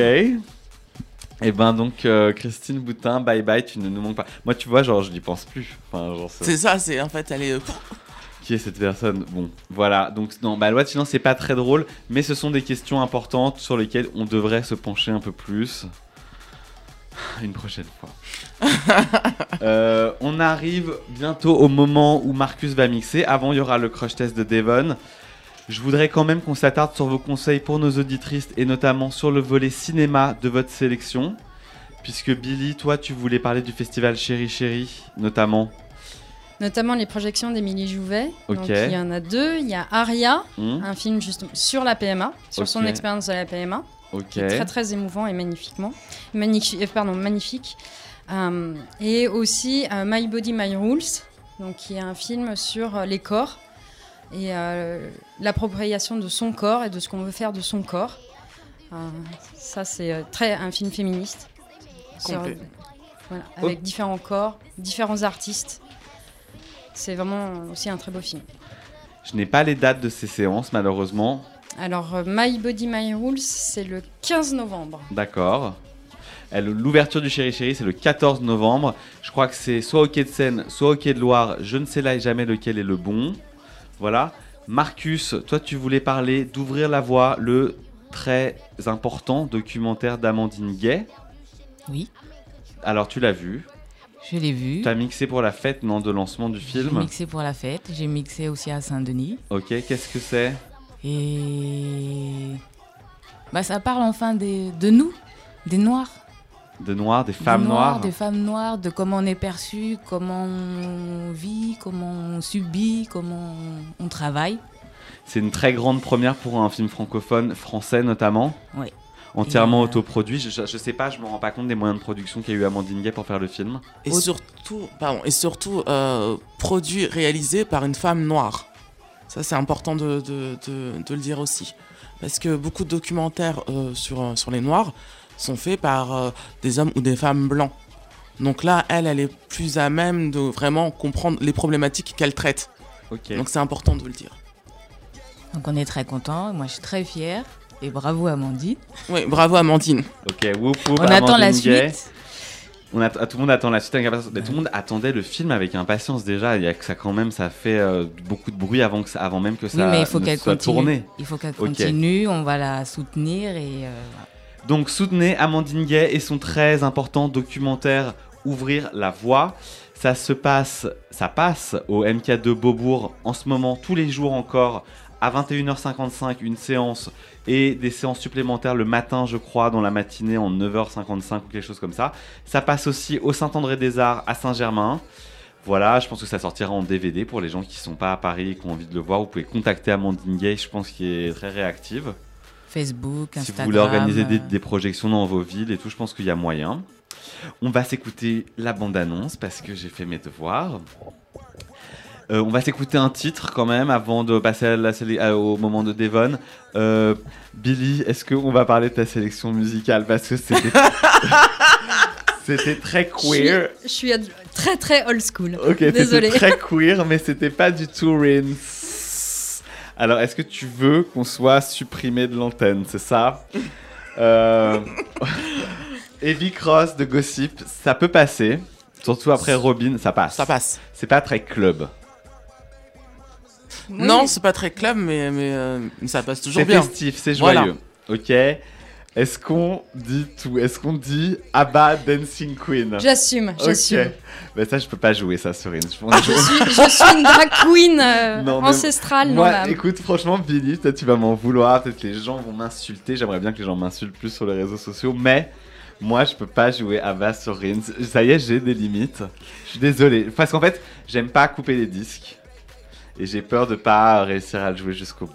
[SPEAKER 2] Et ben donc euh, Christine Boutin, bye bye, tu ne nous manques pas. Moi, tu vois, genre je n'y pense plus. Enfin, genre,
[SPEAKER 6] C'est ça, c'est en fait, elle est.
[SPEAKER 2] Qui est cette personne? Bon, voilà. Donc, non, bah, loi de c'est pas très drôle, mais ce sont des questions importantes sur lesquelles on devrait se pencher un peu plus. Une prochaine fois. Euh, on arrive bientôt au moment où Marcus va mixer. Avant, il y aura le crush test de Devon. Je voudrais quand même qu'on s'attarde sur vos conseils pour nos auditrices et notamment sur le volet cinéma de votre sélection. Puisque Billy, toi, tu voulais parler du festival Chéri Chéri, notamment.
[SPEAKER 7] Notamment les projections d'Émilie Jouvet.
[SPEAKER 2] Ok.
[SPEAKER 7] Donc, il y en a deux. Il y a Aria,
[SPEAKER 2] Hmm.
[SPEAKER 7] un film justement sur la PMA, sur son expérience de la PMA.
[SPEAKER 2] Ok.
[SPEAKER 7] qui est très très émouvant et magnifiquement magnifique euh, pardon magnifique Euh, et aussi euh, My Body My Rules donc qui est un film sur les corps et euh, l'appropriation de son corps et de ce qu'on veut faire de son corps Euh, ça c'est euh, très un film féministe Sur-
[SPEAKER 2] Oh.
[SPEAKER 7] avec différents corps différents artistes c'est vraiment aussi un très beau film
[SPEAKER 2] Je n'ai pas les dates de ces séances, malheureusement.
[SPEAKER 7] alors My Body My Rules c'est le 15 novembre
[SPEAKER 2] D'accord. L'ouverture du Chéri Chéri, c'est le 14 novembre. Je crois que c'est soit au Quai de Seine, soit au Quai de Loire. Je ne sais là jamais lequel est le bon. Voilà. Marcus, toi, tu voulais parler d'Ouvrir la voie, le très important documentaire d'Amandine Gay.
[SPEAKER 5] Oui.
[SPEAKER 2] Alors, tu l'as vu.
[SPEAKER 5] Je l'ai vu.
[SPEAKER 2] Tu as mixé pour la fête, non, de lancement du
[SPEAKER 5] J'ai
[SPEAKER 2] film.
[SPEAKER 5] mixé pour la fête. J'ai mixé aussi à Saint-Denis.
[SPEAKER 2] Ok, qu'est-ce que c'est?
[SPEAKER 5] Et. Bah, ça parle enfin des, de nous, des Noirs.
[SPEAKER 2] De noirs, des femmes
[SPEAKER 5] Noirs,
[SPEAKER 2] noires.
[SPEAKER 5] Des femmes noires, de comment on est perçu, comment on vit, comment on subit, comment on travaille.
[SPEAKER 2] C'est une très grande première pour un film francophone, français notamment.
[SPEAKER 5] Ouais.
[SPEAKER 2] Entièrement
[SPEAKER 5] euh,
[SPEAKER 2] autoproduit. Je, je, je sais pas, je me rends pas compte des moyens de production qu'a eu Amandine Gay pour faire le film.
[SPEAKER 6] Et surtout, pardon, et surtout euh, produit, réalisé par une femme noire. Ça, c'est important de, de, de- de le dire aussi. Parce que beaucoup de documentaires euh, sur, euh, sur les noirs sont faits par euh, des hommes ou des femmes blancs. Donc là, elle, elle est plus à même de vraiment comprendre les problématiques qu'elle traite. Donc c'est important de le dire.
[SPEAKER 5] Donc on est très content. Moi, je suis très fière. Et bravo Amandine.
[SPEAKER 6] Oui, bravo Amandine.
[SPEAKER 2] Ok, whoop, whoop,
[SPEAKER 5] On attend la
[SPEAKER 2] Gay.
[SPEAKER 5] suite.
[SPEAKER 2] On att- tout le monde attend la suite avec impatience. Mais tout le monde attendait le film avec impatience déjà. Il y a que ça quand même, ça fait euh, beaucoup de bruit avant, que ça, avant même que ça
[SPEAKER 5] oui, mais il faut
[SPEAKER 2] ne
[SPEAKER 5] qu'elle
[SPEAKER 2] soit
[SPEAKER 5] continue.
[SPEAKER 2] tourné.
[SPEAKER 5] Il faut qu'elle
[SPEAKER 2] Ok.
[SPEAKER 5] continue. On va la soutenir et. euh,
[SPEAKER 2] Donc soutenez Amandine Gay et son très important documentaire Ouvrir la voie. Ça se passe, ça passe au MK2 Beaubourg en ce moment, tous les jours encore, à 21h55, une séance et des séances supplémentaires le matin, je crois, dans la matinée en 9h55 ou quelque chose comme ça. Ça passe aussi au Saint-André-des-Arts à Saint-Germain. Voilà, je pense que ça sortira en DVD pour les gens qui sont pas à Paris et qui ont envie de le voir. Vous pouvez contacter Amandine Gay, je pense qu'elle est très réactive.
[SPEAKER 5] Facebook,
[SPEAKER 2] Si
[SPEAKER 5] Instagram.
[SPEAKER 2] vous voulez organiser des,
[SPEAKER 5] euh,
[SPEAKER 2] des projections dans vos villes et tout, je pense qu'il y a moyen. On va s'écouter la bande-annonce parce que j'ai fait mes devoirs. Euh, on va s'écouter un titre quand même avant de passer à la à- au moment de Devon. Euh, Billy, est-ce qu'on va parler de ta sélection musicale? Parce que c'était. c'était très
[SPEAKER 11] Je suis-
[SPEAKER 2] queer.
[SPEAKER 11] Je suis très très old school.
[SPEAKER 2] Ok,
[SPEAKER 11] Désolée.
[SPEAKER 2] c'était très queer, mais c'était pas du tout Rins. Alors, est-ce que tu veux qu'on soit supprimé de l'antenne, c'est ça euh... Heavy Cross de Gossip, ça peut passer. Surtout après Robin, ça passe.
[SPEAKER 6] Ça passe.
[SPEAKER 2] C'est pas très club.
[SPEAKER 6] Non, c'est pas très club, mais, mais, euh, mais ça passe toujours
[SPEAKER 2] C'est
[SPEAKER 6] bien.
[SPEAKER 2] festif, c'est
[SPEAKER 6] Voilà.
[SPEAKER 2] joyeux. Ok. Est-ce qu'on dit tout? Est-ce qu'on dit Abba Dancing Queen?
[SPEAKER 11] J'assume,
[SPEAKER 2] Ok.
[SPEAKER 11] j'assume.
[SPEAKER 2] Mais ça, je peux pas jouer ça sur Rins. On
[SPEAKER 11] Je suis, je suis une drag queen euh,
[SPEAKER 2] Non,
[SPEAKER 11] ancestrale, non
[SPEAKER 2] Moi,
[SPEAKER 11] madame.
[SPEAKER 2] écoute, franchement, Billy, peut-être tu vas m'en vouloir, peut-être que les gens vont m'insulter. J'aimerais bien que les gens m'insultent plus sur les réseaux sociaux, mais moi, je peux pas jouer sur Rins. Ça y est, j'ai des limites. Je suis désolé. Parce qu'en fait, j'aime pas couper les disques. Et j'ai peur de pas réussir à le jouer jusqu'au bout.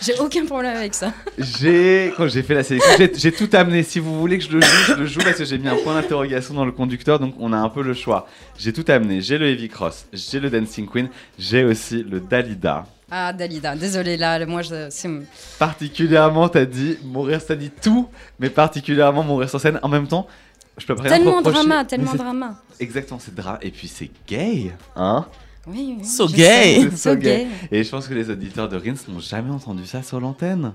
[SPEAKER 11] J'ai aucun problème avec ça.
[SPEAKER 2] J'ai, quand j'ai fait la sélection, j'ai- tout amené. Si vous voulez que je le joue, je le joue parce que j'ai mis un point d'interrogation dans le conducteur, donc on a un peu le choix. J'ai tout amené. J'ai le Heavy Cross, j'ai le Dancing Queen, j'ai aussi le Dalida.
[SPEAKER 11] Ah, Dalida, désolé là, moi je. c'est-
[SPEAKER 2] Particulièrement, t'as dit mourir, ça dit tout, mais particulièrement mourir sur scène. En même temps, je peux rien
[SPEAKER 11] Tellement
[SPEAKER 2] reprocher,
[SPEAKER 11] drama, tellement drama.
[SPEAKER 2] Exactement, c'est drama. Et puis c'est gay, hein
[SPEAKER 11] Oui, oui.
[SPEAKER 6] So gay.
[SPEAKER 11] sais. So.
[SPEAKER 2] Et je pense que les auditeurs de Rins n'ont jamais entendu ça sur l'antenne.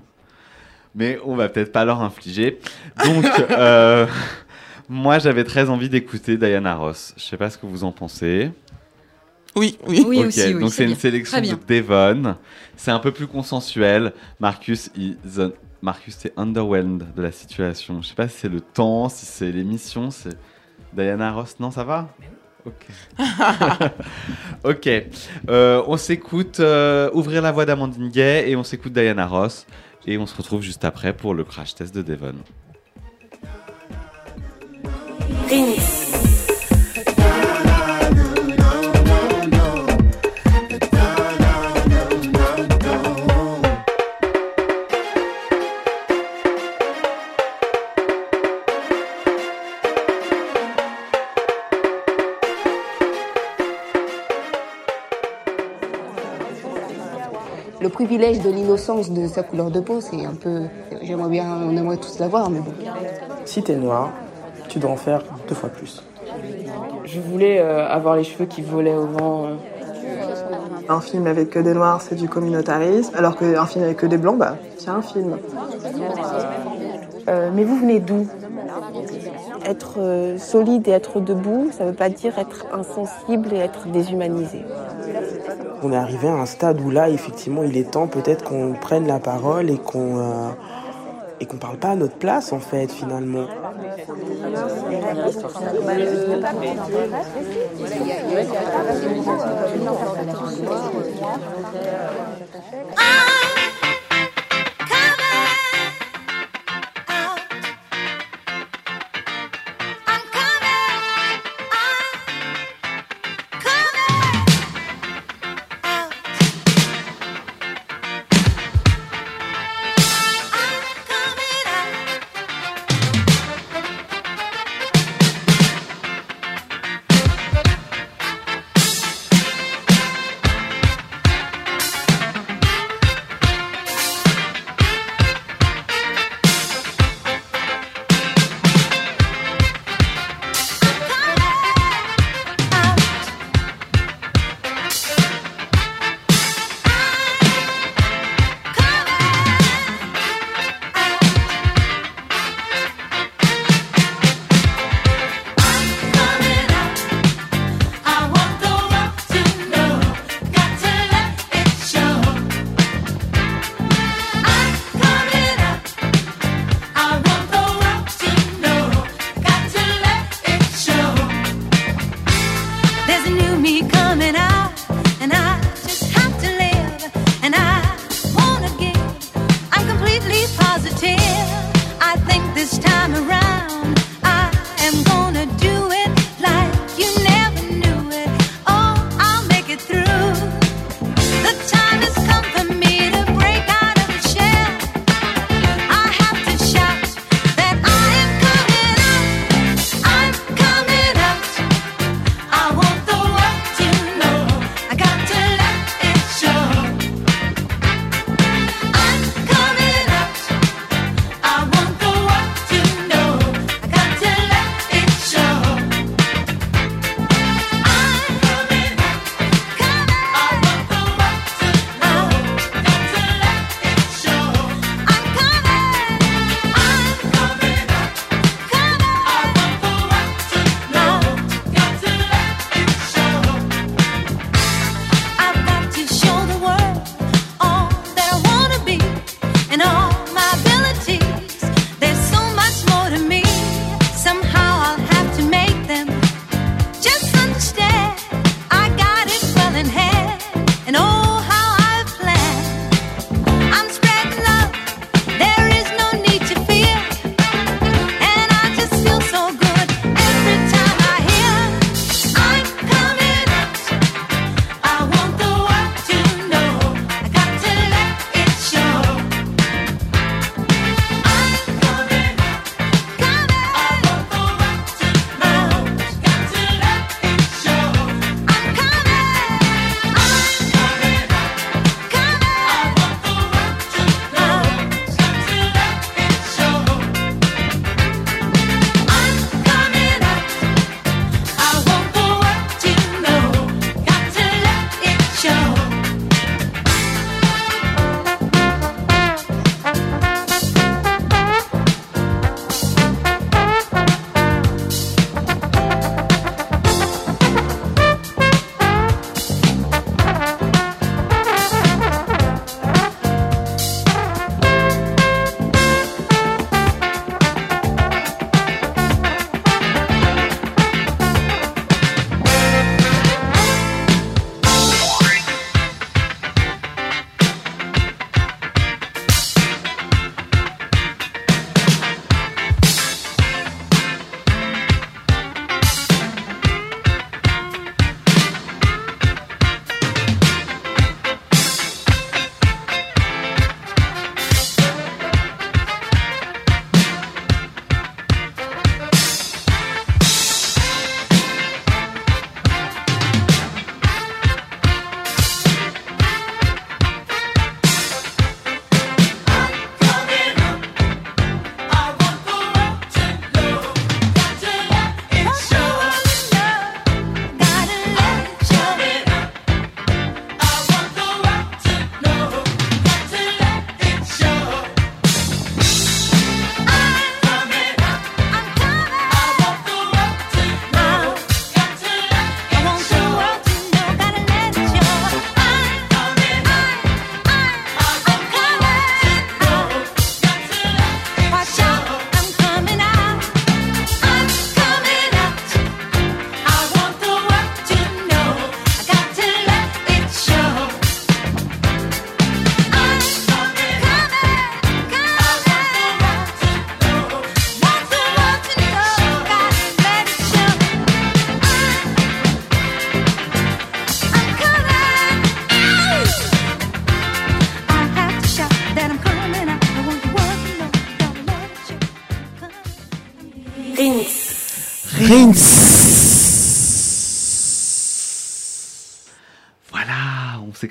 [SPEAKER 2] Mais on va peut-être pas leur infliger. Donc, euh, moi, j'avais très envie d'écouter Diana Ross. Je sais pas ce que vous en pensez.
[SPEAKER 6] Oui, oui.
[SPEAKER 11] Oui,
[SPEAKER 2] Ok,
[SPEAKER 11] aussi, oui,
[SPEAKER 2] donc
[SPEAKER 11] c'est
[SPEAKER 2] une
[SPEAKER 11] bien.
[SPEAKER 2] sélection de. Devon. C'est un peu plus consensuel. Marcus, il, zone- Marcus est underwhelmed de la situation. Je sais pas si c'est le temps, si c'est l'émission, c'est Diana Ross. Non, ça va? Ok. ok. Euh, on s'écoute euh, Ouvrir la voie d'Amandine Gay et on s'écoute Diana Ross. Et on se retrouve juste après pour le crash test de Devon.
[SPEAKER 12] Privilège de l'innocence de sa couleur de peau, c'est un peu. J'aimerais bien, on aimerait tous l'avoir, mais bon.
[SPEAKER 13] Si t'es noir, tu dois en faire deux fois plus.
[SPEAKER 14] Je voulais euh, avoir les cheveux qui volaient au vent. euh.
[SPEAKER 15] Un film avec que des noirs, c'est du communautarisme, alors qu'un film avec que des blancs, bah, c'est un film.
[SPEAKER 16] Euh, mais vous venez d'où? Être euh, solide et être debout, ça ne veut pas dire être insensible et être déshumanisé.
[SPEAKER 13] On est arrivé à un stade où là, effectivement, il est temps peut-être qu'on prenne la parole et qu'on euh, et qu'on parle pas à notre place, en fait, finalement.
[SPEAKER 17] Coming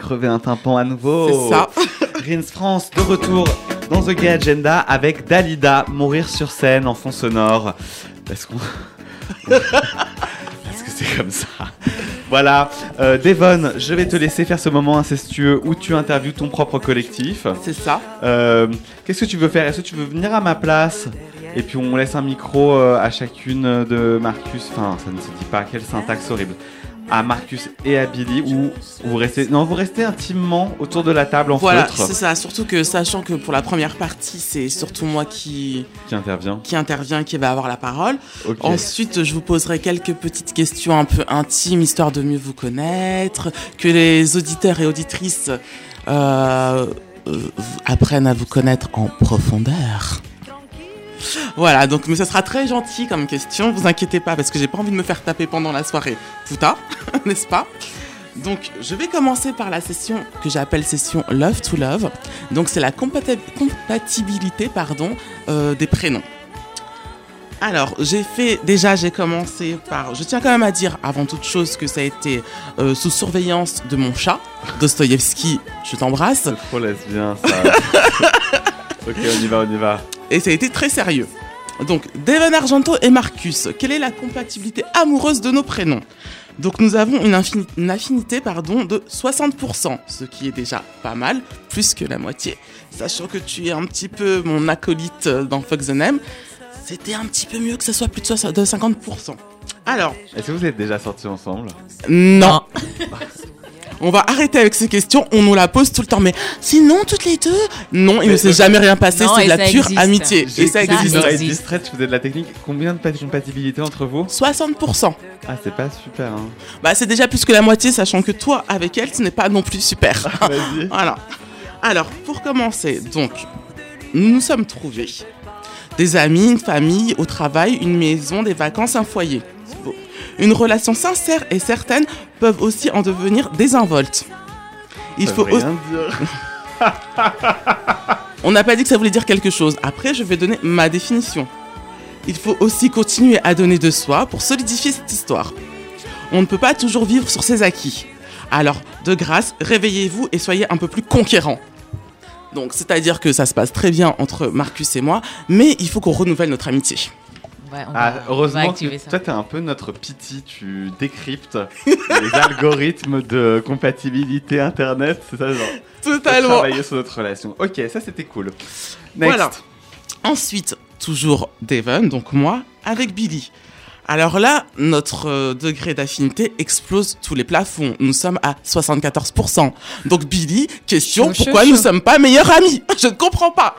[SPEAKER 2] crevé un tympan à nouveau.
[SPEAKER 6] C'est ça.
[SPEAKER 2] Rins France de retour dans The Gay Agenda avec Dalida, mourir sur scène en fond sonore. Parce qu'on. Parce que c'est comme ça? Voilà, euh, Devon, je vais te laisser faire ce moment incestueux où tu interviews ton propre collectif.
[SPEAKER 6] C'est ça.
[SPEAKER 2] Euh, Qu'est-ce que tu veux faire? Est-ce que tu veux venir à ma place? Et puis on laisse un micro euh, à chacune de Marcus. Enfin, ça ne se dit pas, quelle syntaxe horrible. À Marcus et à Billy, ou vous restez. Non, vous restez intimement autour de la table en
[SPEAKER 6] Voilà, c'est ça. Surtout que, sachant que pour la première partie, c'est surtout moi qui,
[SPEAKER 2] Qui intervient.
[SPEAKER 6] qui intervient, qui va avoir la parole. Ensuite, je vous poserai quelques petites questions un peu intimes, histoire de mieux vous connaître, que les auditeurs et auditrices euh, euh, apprennent à vous connaître en profondeur. Voilà, donc mais ça sera très gentil comme question, vous inquiétez pas, parce que j'ai pas envie de me faire taper pendant la soirée. Putain, n'est-ce pas? Donc, je vais commencer par la session que j'appelle session Love to Love. Donc, c'est la compati- compatibilité pardon, euh, des prénoms. Alors, j'ai fait, déjà, j'ai commencé par, je tiens quand même à dire avant toute chose que ça a été euh, sous surveillance de mon chat, Dostoïevski, je t'embrasse.
[SPEAKER 2] C'est trop lesbien ça. ok, on y va, on y va.
[SPEAKER 6] Et ça a été très sérieux. Donc, Devon Argento et Marcus, quelle est la compatibilité amoureuse de nos prénoms? Donc, nous avons une, infini- une affinité pardon, de 60%, ce qui est déjà pas mal, plus que la moitié. Sachant que tu es un petit peu mon acolyte dans Fuck the Name, c'était un petit peu mieux que ça soit plus de 50%. Alors,
[SPEAKER 2] Est-ce que vous êtes déjà sortis ensemble?
[SPEAKER 6] Non. On va arrêter avec ces questions, on nous la pose tout le temps. Mais sinon, toutes les deux Non, il ne s'est jamais rien passé, c'est de
[SPEAKER 5] et
[SPEAKER 6] la
[SPEAKER 5] ça
[SPEAKER 6] pure
[SPEAKER 5] existe.
[SPEAKER 6] amitié. Et ça existe.
[SPEAKER 2] oreille distraite, je faisais de la technique. Combien de pa- compatibilité entre vous?
[SPEAKER 6] 60%.
[SPEAKER 2] Ah, c'est pas super, hein.
[SPEAKER 6] Bah, c'est déjà plus que la moitié, sachant que toi, avec elle, ce n'est pas non plus super.
[SPEAKER 2] Vas-y.
[SPEAKER 6] voilà. Alors, pour commencer, donc, nous nous sommes trouvés. Des amis, une famille, au travail, une maison, des vacances, un foyer. Une relation sincère et certaine peuvent aussi en devenir désinvolte. Il
[SPEAKER 2] Ça
[SPEAKER 6] faut
[SPEAKER 2] veut
[SPEAKER 6] aussi-
[SPEAKER 2] rien dire.
[SPEAKER 6] On n'a pas dit que ça voulait dire quelque chose. Après, je vais donner ma définition. Il faut aussi continuer à donner de soi pour solidifier cette histoire. On ne peut pas toujours vivre sur ses acquis. Alors, de grâce, réveillez-vous et soyez un peu plus conquérants. Donc, c'est-à-dire que ça se passe très bien entre Marcus et moi, mais il faut qu'on renouvelle notre amitié.
[SPEAKER 5] Ouais, on
[SPEAKER 2] Ah,
[SPEAKER 5] va- on va
[SPEAKER 2] heureusement que
[SPEAKER 5] activer ça.
[SPEAKER 2] toi, t'es un peu notre piti, tu décryptes les algorithmes de compatibilité internet, c'est ça, genre?
[SPEAKER 6] Totalement.
[SPEAKER 2] Travailler sur notre relation. Ok, ça c'était cool. Next.
[SPEAKER 6] Voilà. Ensuite, toujours Devon, donc moi, avec Billy. Alors là, notre euh, degré d'affinité explose tous les plafonds. Nous sommes à 74%. Donc Billy, question, pourquoi
[SPEAKER 11] chaud.
[SPEAKER 6] nous sommes pas meilleurs amis? Je ne comprends pas.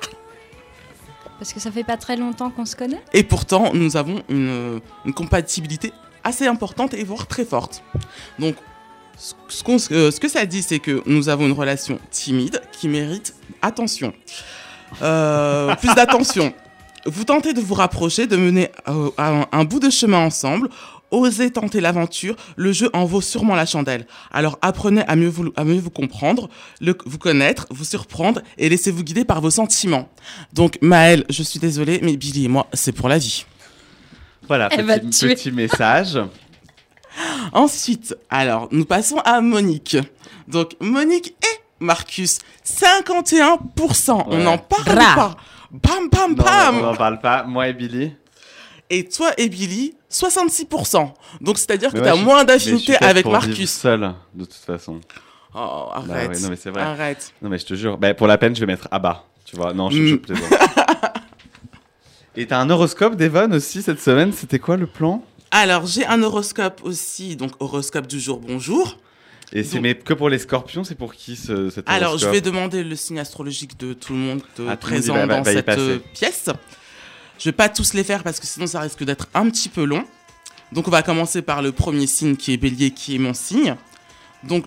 [SPEAKER 11] Parce que ça fait pas très longtemps qu'on se connaît.
[SPEAKER 6] Et pourtant, nous avons une, une compatibilité assez importante et voire très forte. Donc, ce, euh, que ça dit, c'est que nous avons une relation timide qui mérite attention. Euh, plus d'attention. Vous tentez de vous rapprocher, de mener euh, un, un bout de chemin ensemble. Osez tenter l'aventure, le jeu en vaut sûrement la chandelle. Alors apprenez à mieux vous, à mieux vous comprendre, le- vous connaître, vous surprendre et laissez-vous guider par vos sentiments. Donc Maëlle, je suis désolée, mais Billy et moi, c'est pour la vie.
[SPEAKER 2] Voilà,
[SPEAKER 6] Elle
[SPEAKER 2] petit, petit message.
[SPEAKER 6] Ensuite, alors, nous passons à Monique. Donc, Monique et Marcus, 51%. On
[SPEAKER 2] Ouais.
[SPEAKER 6] n'en parle
[SPEAKER 2] Bra.
[SPEAKER 6] pas. Bam, bam,
[SPEAKER 2] Non,
[SPEAKER 6] bam.
[SPEAKER 2] on n'en parle pas. Moi et Billy.
[SPEAKER 6] Et toi et Billy, 66%. Donc, c'est-à-dire que tu as moins d'affinité avec Marcus.
[SPEAKER 2] seul, de toute façon.
[SPEAKER 6] Oh,
[SPEAKER 2] Bah
[SPEAKER 6] arrête.
[SPEAKER 2] ouais, non mais c'est vrai.
[SPEAKER 6] Arrête.
[SPEAKER 2] Non mais je te jure. Bah, pour la peine, je vais mettre Abba. Tu vois Non, je,
[SPEAKER 6] Mm.
[SPEAKER 2] je plaisante. Et t'as un horoscope, Devon, aussi, cette semaine? C'était quoi le plan?
[SPEAKER 6] Alors, j'ai un horoscope aussi. Donc, horoscope du jour, bonjour.
[SPEAKER 2] Et c'est mais que pour les scorpions, c'est pour qui ce, cet
[SPEAKER 6] Alors, je
[SPEAKER 2] horoscope?
[SPEAKER 6] vais demander le signe astrologique de tout le monde de
[SPEAKER 2] Ah,
[SPEAKER 6] présent
[SPEAKER 2] va-
[SPEAKER 6] dans cette euh, pièce. Je vais pas tous les faire parce que sinon ça risque d'être un petit peu long. Donc, on va commencer par le premier signe qui est Bélier, qui est mon signe. Donc,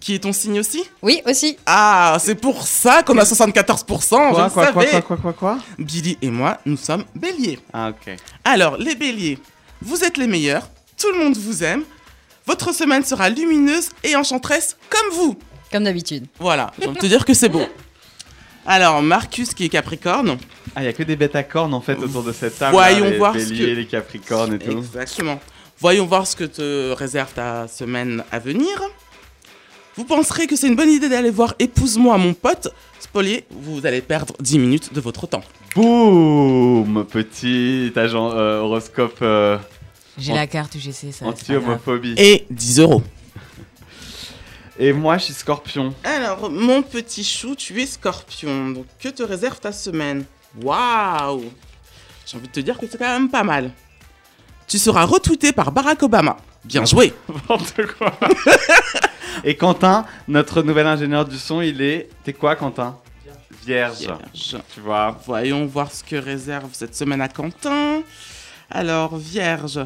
[SPEAKER 6] qui est ton signe aussi?
[SPEAKER 11] Oui, aussi.
[SPEAKER 6] Ah, c'est pour ça qu'on a 74%.
[SPEAKER 2] Quoi,
[SPEAKER 6] je
[SPEAKER 2] quoi, quoi,
[SPEAKER 6] savais.
[SPEAKER 2] quoi, quoi, quoi, quoi?
[SPEAKER 6] Billy et moi, nous sommes Béliers.
[SPEAKER 2] Ah, ok.
[SPEAKER 6] Alors, les béliers, vous êtes les meilleurs, tout le monde vous aime, votre semaine sera lumineuse et enchanteresse comme vous.
[SPEAKER 11] Comme d'habitude.
[SPEAKER 6] Voilà, envie de te dire que c'est beau. Alors, Marcus qui est Capricorne,
[SPEAKER 2] Ah, il y a que des bêtes à cornes en fait autour de cette table.
[SPEAKER 6] Voyons
[SPEAKER 2] là, les
[SPEAKER 6] voir ce que-
[SPEAKER 2] les capricornes et tout.
[SPEAKER 6] Exactement. Voyons voir ce que te réserve ta semaine à venir. Vous penserez que c'est une bonne idée d'aller voir Épouse-moi mon pote. Spolier, vous allez perdre 10 minutes de votre temps.
[SPEAKER 2] Boum Petit agent euh, horoscope euh,
[SPEAKER 5] J'ai la carte UGC, ça.
[SPEAKER 2] anti-homophobie.
[SPEAKER 6] Et 10 euros.
[SPEAKER 2] Et moi, je suis scorpion.
[SPEAKER 6] Alors, mon petit chou, tu es scorpion. Donc, que te réserve ta semaine? Waouh J'ai envie de te dire que c'est quand même pas mal. Tu seras retweeté par Barack Obama. Bien joué
[SPEAKER 2] N'importe quoi. Et Quentin, notre nouvel ingénieur du son, il est. T'es quoi, Quentin? Vierge.
[SPEAKER 6] Vierge.
[SPEAKER 2] Tu vois.
[SPEAKER 6] Voyons voir ce que réserve cette semaine à Quentin. Alors, Vierge.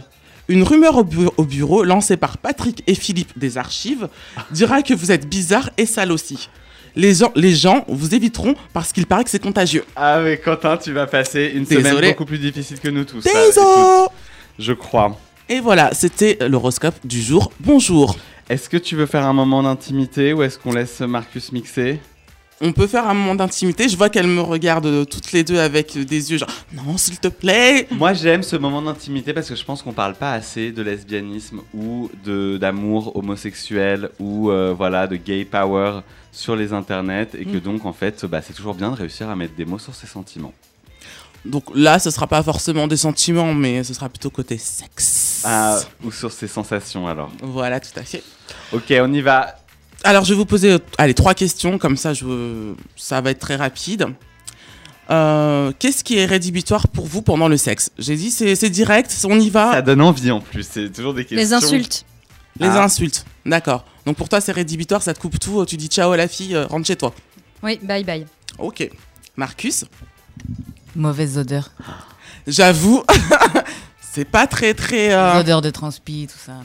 [SPEAKER 6] Une rumeur au, bu- au bureau lancée par Patrick et Philippe des archives dira que vous êtes bizarre et sale aussi. Les gens, les gens vous éviteront parce qu'il paraît que c'est contagieux.
[SPEAKER 2] Ah, mais Quentin, tu vas passer une semaine beaucoup plus difficile que nous tous.
[SPEAKER 6] Désolé.
[SPEAKER 2] écoute, Je crois.
[SPEAKER 6] Et voilà, c'était l'horoscope du jour. Bonjour.
[SPEAKER 2] Est-ce que tu veux faire un moment d'intimité ou est-ce qu'on laisse Marcus mixer?
[SPEAKER 6] On peut faire un moment d'intimité. Je vois qu'elles me regardent euh, toutes les deux avec euh, des yeux genre non, s'il te plaît.
[SPEAKER 2] Moi, j'aime ce moment d'intimité parce que je pense qu'on parle pas assez de lesbianisme ou de d'amour homosexuel ou euh, voilà de gay power sur les internets et que
[SPEAKER 6] Mm.
[SPEAKER 2] donc en fait, bah, c'est toujours bien de réussir à mettre des mots sur ses sentiments.
[SPEAKER 6] Donc là, ce sera pas forcément des sentiments, mais ce sera plutôt côté sexe.
[SPEAKER 2] Ah, ou sur ses sensations alors.
[SPEAKER 6] Voilà, tout à fait.
[SPEAKER 2] Ok, on y va.
[SPEAKER 6] Alors, je vais vous poser euh, allez, trois questions, comme ça, je, ça va être très rapide. Euh, Qu'est-ce qui est rédhibitoire pour vous pendant le sexe? J'ai dit, c'est c'est direct, on y va.
[SPEAKER 2] Ça donne envie en plus. C'est toujours des questions.
[SPEAKER 11] Les insultes.
[SPEAKER 6] Les
[SPEAKER 2] Ah.
[SPEAKER 6] insultes, d'accord. Donc pour toi, c'est rédhibitoire, ça te coupe tout, tu dis ciao à la fille, euh, rentre chez toi.
[SPEAKER 11] Oui, bye bye.
[SPEAKER 6] Ok. Marcus?
[SPEAKER 5] Mauvaise odeur.
[SPEAKER 6] J'avoue, c'est pas très très. euh,
[SPEAKER 5] Odeur de transpi, tout ça. non.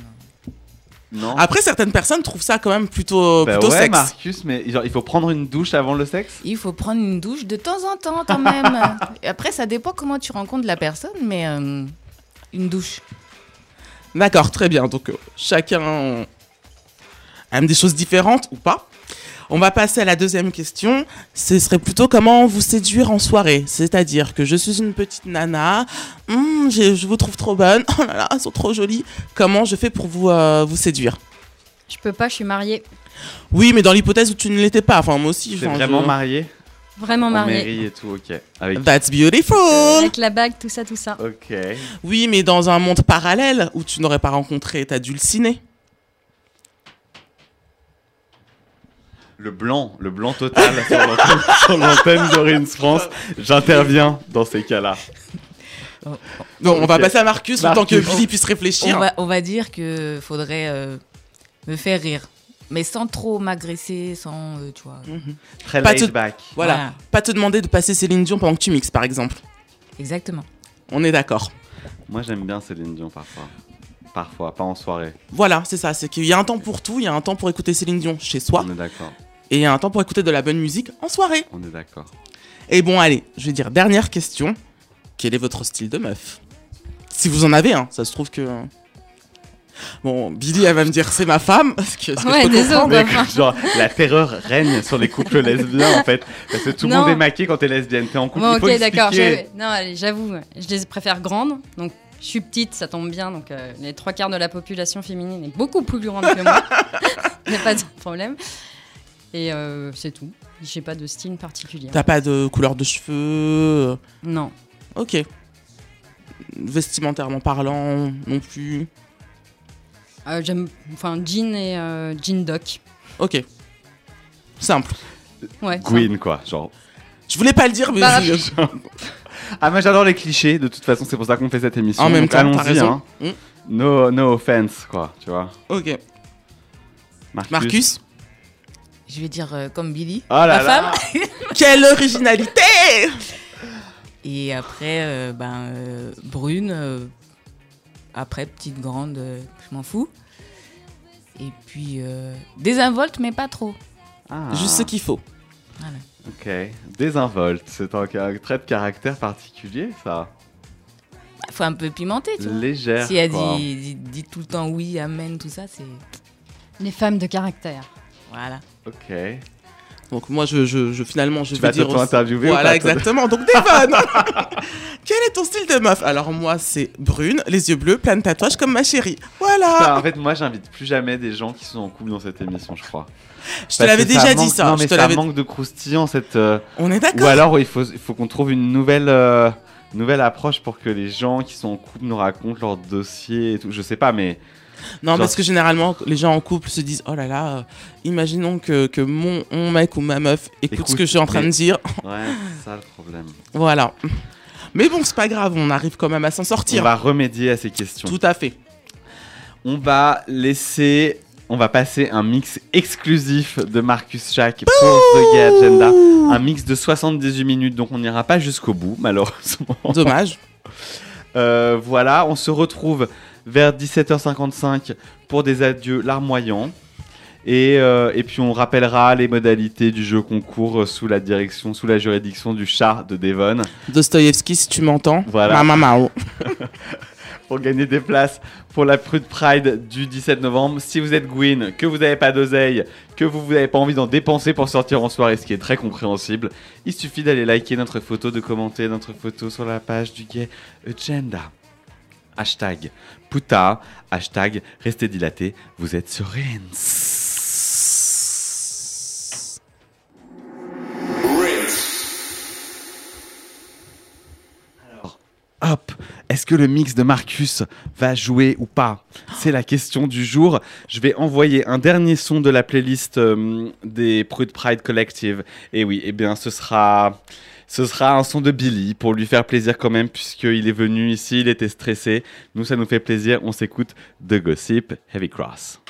[SPEAKER 2] Non.
[SPEAKER 6] Après, certaines personnes trouvent ça quand même plutôt,
[SPEAKER 2] Bah
[SPEAKER 6] plutôt
[SPEAKER 2] ouais,
[SPEAKER 6] sexe.
[SPEAKER 2] Marcus, mais genre, il faut prendre une douche avant le sexe?
[SPEAKER 5] Il faut prendre une douche de temps en temps quand même. Et après, ça dépend comment tu rencontres la personne, mais euh, une douche.
[SPEAKER 6] D'accord, très bien. Donc euh, chacun aime des choses différentes ou pas? On va passer à la deuxième question. Ce serait plutôt comment vous séduire en soirée. C'est-à-dire que je suis une petite nana, j'ai- je vous trouve trop bonne, oh là là, elles sont trop jolies. Comment je fais pour vous, euh, vous séduire?
[SPEAKER 11] Je peux pas, je suis mariée.
[SPEAKER 6] Oui, mais dans l'hypothèse où tu ne l'étais pas. Enfin, moi aussi.
[SPEAKER 2] Vraiment
[SPEAKER 6] je-
[SPEAKER 2] marié
[SPEAKER 11] Vraiment
[SPEAKER 2] En
[SPEAKER 11] mariée.
[SPEAKER 2] mairie et tout, ok. Avec...
[SPEAKER 6] That's beautiful
[SPEAKER 11] Avec la bague, tout ça, tout ça.
[SPEAKER 2] Ok.
[SPEAKER 6] Oui, mais dans un monde parallèle où tu n'aurais pas rencontré ta dulcinée.
[SPEAKER 2] Le blanc, le blanc total sur l'antenne- d'Orange France. J'interviens dans ces cas-là.
[SPEAKER 6] Bon, on va passer à Marcus, le temps que
[SPEAKER 2] Marcus.
[SPEAKER 6] Billy puisse réfléchir.
[SPEAKER 5] On va, on va dire que faudrait euh, me faire rire. Mais sans trop m'agresser, sans, euh, tu vois.
[SPEAKER 2] Très
[SPEAKER 6] Pas
[SPEAKER 2] laid
[SPEAKER 6] te-
[SPEAKER 2] back.
[SPEAKER 6] Voilà.
[SPEAKER 5] Voilà.
[SPEAKER 6] Pas te demander de passer Céline Dion pendant que tu mixes, par exemple.
[SPEAKER 5] Exactement.
[SPEAKER 6] On est d'accord.
[SPEAKER 2] Moi, j'aime bien Céline Dion parfois. Parfois, pas en soirée.
[SPEAKER 6] Voilà, c'est ça. C'est qu'il y a un temps pour tout. Il y a un temps pour écouter Céline Dion chez soi.
[SPEAKER 2] On est d'accord.
[SPEAKER 6] Et il y a un temps pour écouter de la bonne musique en soirée.
[SPEAKER 2] On est d'accord.
[SPEAKER 6] Et bon, allez, je vais dire dernière question. Quel est votre style de meuf? Si vous en avez, hein. Ça se trouve que. Bon, Billy, elle va me dire c'est ma femme. Parce que, que
[SPEAKER 11] Ouais,
[SPEAKER 6] je peux
[SPEAKER 11] désolé.
[SPEAKER 2] Mais
[SPEAKER 11] bah,
[SPEAKER 2] genre, la terreur règne sur les couples lesbiens en fait. Parce que tout le monde est maqué quand t'es lesbienne. T'es en couple.
[SPEAKER 11] Bon,
[SPEAKER 2] il faut
[SPEAKER 11] ok, d'accord. Non, allez, j'avoue, je les préfère grandes. Donc, je suis petite, ça tombe bien. Donc, euh, les trois quarts de la population féminine est beaucoup plus grande que moi. Il n'y a pas de problème. Et euh, c'est tout. J'ai pas de style particulier.
[SPEAKER 6] T'as pas de couleur de cheveux
[SPEAKER 11] Non.
[SPEAKER 6] Ok. Vestimentairement parlant, non plus.
[SPEAKER 11] Euh, J'aime. Enfin, jean et euh, jean doc.
[SPEAKER 6] Ok. Simple.
[SPEAKER 11] Ouais.
[SPEAKER 2] Gwyn quoi, genre.
[SPEAKER 6] Je voulais pas le dire, mais.
[SPEAKER 11] Bah,
[SPEAKER 6] je-
[SPEAKER 2] Ah, moi j'adore les clichés. De toute façon, c'est pour ça qu'on fait cette émission.
[SPEAKER 6] En même temps,
[SPEAKER 2] allons-y. Hein.
[SPEAKER 6] Mm.
[SPEAKER 2] No, no offense quoi, tu vois.
[SPEAKER 6] Ok.
[SPEAKER 2] Marcus.
[SPEAKER 6] Marcus?
[SPEAKER 5] Je vais dire euh, comme Billy,
[SPEAKER 2] Oh là
[SPEAKER 5] ma
[SPEAKER 2] là.
[SPEAKER 5] femme.
[SPEAKER 6] Quelle originalité
[SPEAKER 5] Et après, euh, ben, euh, brune. euh, après, petite, grande, euh, je m'en fous. Et puis, euh, désinvolte, mais pas trop.
[SPEAKER 2] Ah.
[SPEAKER 6] Juste ce qu'il faut.
[SPEAKER 5] Voilà.
[SPEAKER 2] Ok. Désinvolte, c'est un, trait de caractère particulier ça.
[SPEAKER 5] Faut un peu pimenter, tu vois.
[SPEAKER 2] Légère.
[SPEAKER 5] Si elle
[SPEAKER 2] quoi.
[SPEAKER 5] dit, dit, dit tout le temps oui, amen, tout ça, c'est.
[SPEAKER 11] Les femmes de caractère.
[SPEAKER 5] Voilà.
[SPEAKER 2] Ok.
[SPEAKER 6] Donc moi, je, je, je- finalement, je
[SPEAKER 2] Tu
[SPEAKER 6] vais
[SPEAKER 2] vas
[SPEAKER 6] dire.
[SPEAKER 2] ou
[SPEAKER 6] Voilà, exactement. Donc Devon, quel est ton style de meuf? Alors moi, c'est brune, les yeux bleus, plein de tatouages comme ma chérie. Voilà.
[SPEAKER 2] Putain, en fait, moi, j'invite plus jamais des gens qui sont en couple dans cette émission, je crois.
[SPEAKER 6] Je te l'avais déjà dit, ça.
[SPEAKER 2] Non,
[SPEAKER 6] Je
[SPEAKER 2] mais
[SPEAKER 6] te
[SPEAKER 2] ça manque de croustillant cette. euh,
[SPEAKER 6] On est d'accord.
[SPEAKER 2] Ou alors, il faut, il faut qu'on trouve une nouvelle, euh, nouvelle approche pour que les gens qui sont en couple nous racontent leur dossier et tout. Je sais pas, mais.
[SPEAKER 6] Non,
[SPEAKER 2] Genre-
[SPEAKER 6] parce que généralement, les gens en couple se disent Oh là là, euh, imaginons que, que mon, mon mec ou ma meuf écoute, ce que je suis en train
[SPEAKER 2] mais-
[SPEAKER 6] de dire.
[SPEAKER 2] Ouais, c'est ça le problème.
[SPEAKER 6] Voilà. Mais bon, c'est pas grave, on arrive quand même à s'en sortir.
[SPEAKER 2] On va remédier à ces questions.
[SPEAKER 6] Tout à fait.
[SPEAKER 2] On va laisser. On va passer un mix exclusif de Marcus Shack pour The Gay Agenda. Un mix de 78 minutes, donc on n'ira pas jusqu'au bout, malheureusement.
[SPEAKER 6] Dommage.
[SPEAKER 2] Euh, voilà, on se retrouve vers 17h55 pour des adieux larmoyants. Et, euh, et puis on rappellera les modalités du jeu concours euh, sous la direction, sous la juridiction du chat de Devon.
[SPEAKER 6] Dostoïevski, si tu m'entends.
[SPEAKER 2] Voilà.
[SPEAKER 6] Mama
[SPEAKER 2] pour gagner des places pour la Prude Pride du 17 novembre. Si vous êtes Gwyn, que vous n'avez pas d'oseille, que vous n'avez pas envie d'en dépenser pour sortir en soirée, ce qui est très compréhensible, il suffit d'aller liker notre photo, de commenter notre photo sur la page du Gay Agenda. Hashtag Hashtag Restez dilaté, vous êtes sur Rins. Alors, hop, est-ce que le mix de Marcus va jouer ou pas? C'est la question du jour. Je vais envoyer un dernier son de la playlist euh, des Prude Pride Collective. Et oui, eh bien, ce sera. Ce sera un son de Billy pour lui faire plaisir quand même, puisqu'il est venu ici, il était stressé. Nous, ça nous fait plaisir. On s'écoute The Gossip Heavy Cross.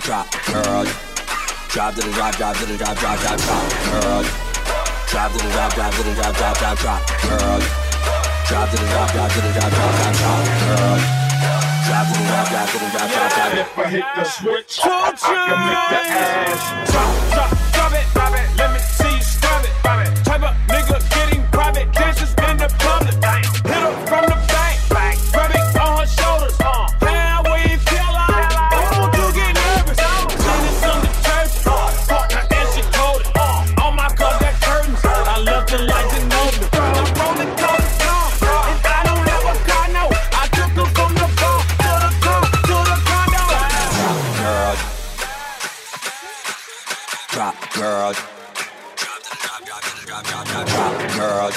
[SPEAKER 18] drop. Girl. Drop to the drop, drop to the drop, drop, drop, drop. Girl.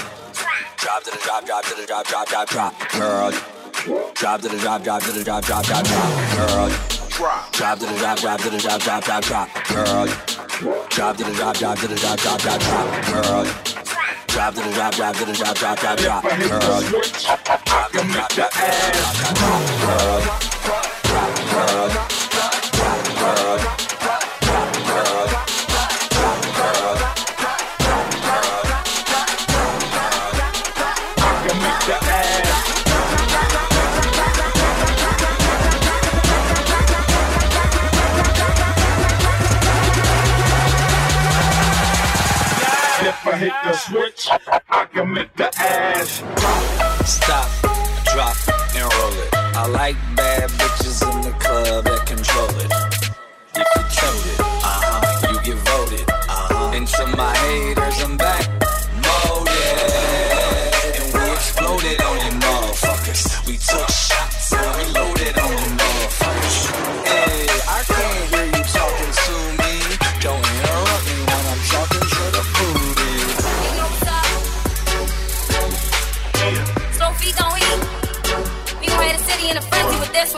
[SPEAKER 18] Drop to the drop, drop to the drop, drop, drop, drop. Girl. Drop to the drop, drop to the drop, drop, drop, drop. Girl. Drop to the drop, drop to the drop, drop, drop, drop. Girl. Drop to the drop, drop to the drop, drop, drop, drop. Girl. Drop to the drop, drop to the drop, drop, drop. Girl.
[SPEAKER 10] switch, I can make the ass drop. Stop, drop, and
[SPEAKER 18] roll it. I like bad bitches in the club that control it. If you killed it, uh huh, you get voted. Uh huh. And to my haters, I'm back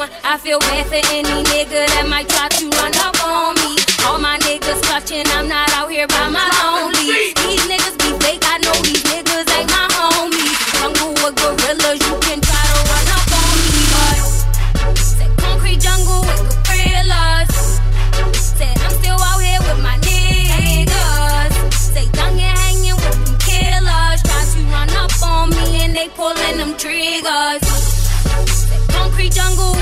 [SPEAKER 17] one. I feel bad for any nigga that might try to run up on me. All my niggas clutching, I'm not out here by my lonely. These niggas be fake, I know these niggas ain't my homies. Jungle with gorillas, you can try to run up on me, but said concrete jungle with gorillas. Said I'm still out here with my niggas. Say young and hanging with them killers, try to run up on me and they pulling them triggers.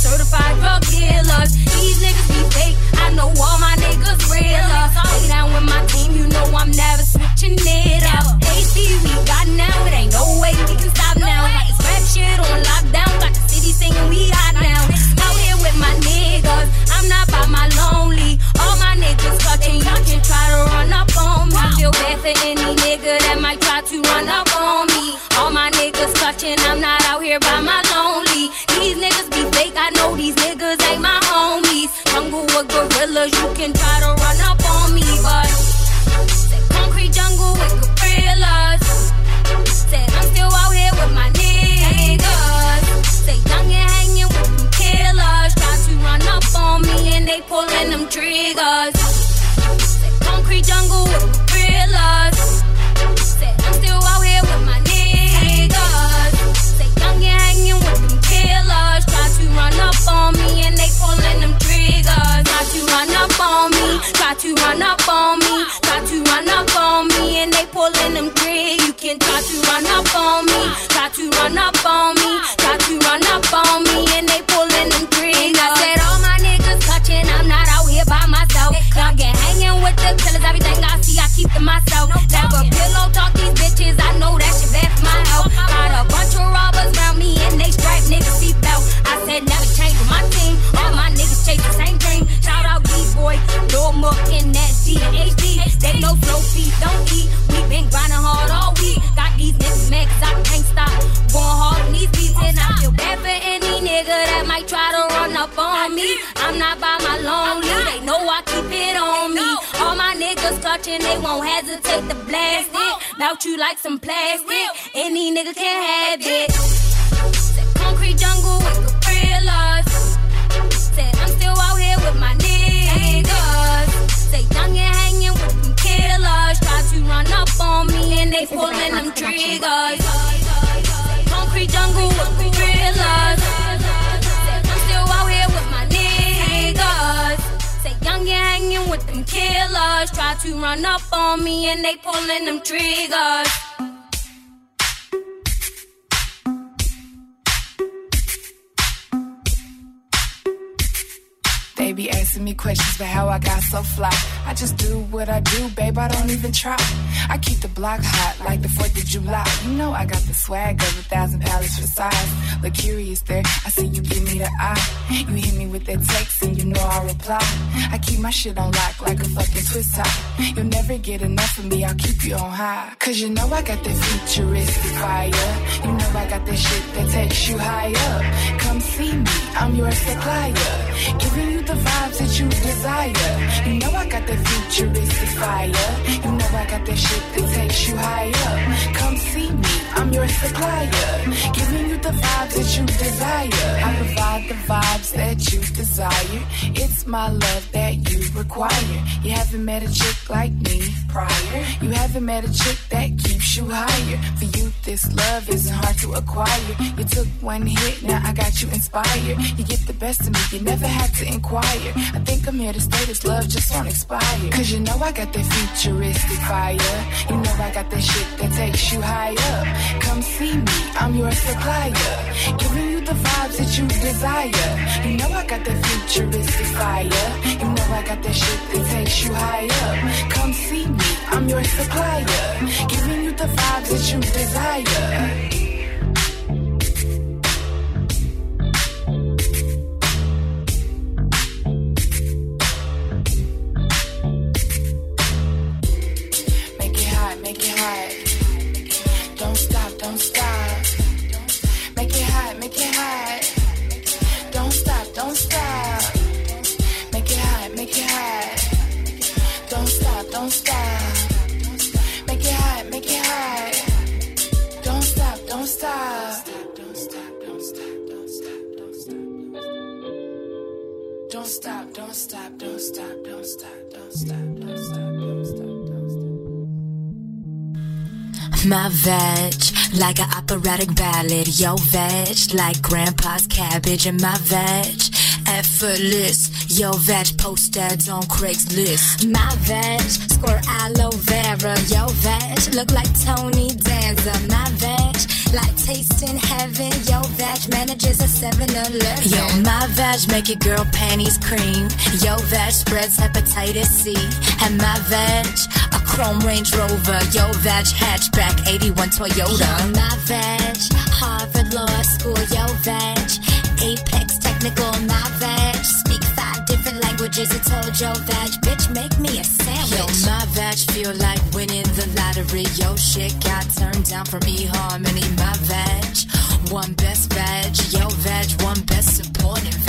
[SPEAKER 17] certified drug dealers. These niggas be fake. I know all my niggas realer. Lay down with my team. You know I'm never switching it up. AC we got now. It ain't no way we can stop now. Got this rap shit on lockdown. Got the city singing we hot now. Out here with my niggas. I'm not by my lonely. All my niggas clutching. You can try to run up on me. I Feel bad for any nigga that might try to run up clutching. I'm not out here by my lonely. These niggas be fake. I know these niggas ain't my homies. Jungle with gorillas. You can try to run up on me, but say concrete jungle with gorillas. Said I'm still out here with my niggas. Say young and hanging with them killers. Try to run up on me and they pulling them triggers. Say concrete jungle Try to run up on me. Try to run up on me. Try to run up on me and they pulling them triggers. You can try to run up on me. Try to run up on me. Try to run up on me and they pulling them triggers. I said all my won't hesitate to blast it. Melt you like some plastic. Any nigga can have it. Concrete jungle with gorillas. Said I'm still out here with my niggas. Say young and hanging with them killers. Try to run up on me and they pulling them triggers. Concrete jungle with. Said Say young and hanging with them killers. Try to run up on me and they pulling them triggers.
[SPEAKER 19] They be asking me questions about how I got so fly. I just do what I do, babe. I don't even try. I keep the block hot like the 4th of July. You know I got the swag of a thousand pallets for size. Look curious there. I see you give me the eye. You hit me with that text and you know I reply. I keep my shit on lock like a fucking twist top. You'll never get enough of me. I'll keep you on high. Cause you know I got that futuristic fire. You know I got that shit that takes you high up. Come see me. I'm your supplier. Giving you the vibes that you desire. You know I got that futuristic fire. You know I got that shit that takes you higher. Come see me, I'm your supplier. Giving you the vibes that you desire. I provide the vibes that you desire. It's my love that you require. You haven't met a chick like me prior. You haven't met a chick that keeps you higher. For you, this love isn't hard to acquire. You took one hit, now I got you inspired. You get the best of me, you never had to inquire. I think I'm here to stay, this love just won't expire. Cause you know I got that futuristic fire. You know I got that shit that takes you high up. Come see me, I'm your supplier. Giving you the vibes that you desire. You know I got that futuristic fire. You know I got that shit that takes you high up. Come see me, I'm your supplier. Giving you the vibes that you desire. Hot, make it hot. Don't stop, don't stop. Don't stop Make it hot. Don't stop, don't stop. Make it hot, make it hot. Don't stop, don't stop. Make it hot, make it hot. Don't stop, don't stop. Don't stop, don't stop, don't stop, don't stop. Don't stop, don't stop, don't stop,
[SPEAKER 20] My veg, like an operatic ballad. Yo, veg, like grandpa's cabbage. And my veg, effortless. Yo, veg, post ads on Craigslist. My veg, squirt aloe vera. Yo, veg, look like Tony Danza. My veg, like tasting heaven. Yo, veg, manages a 7 Eleven. Yo, my veg, make your girl panties cream. Yo, veg, spreads hepatitis C. And my veg, a chrome Range Rover. Yo, veg, hatchback, 81 Toyota. Yo, my veg, Harvard Law School. Yo, veg, Apex Technical. My five different. I told yo, veg, bitch, make me a sandwich. Yo, my veg feel like winning the lottery. Yo, shit got turned down from eHarmony. My veg, one best veg. Yo, veg, one best supporting.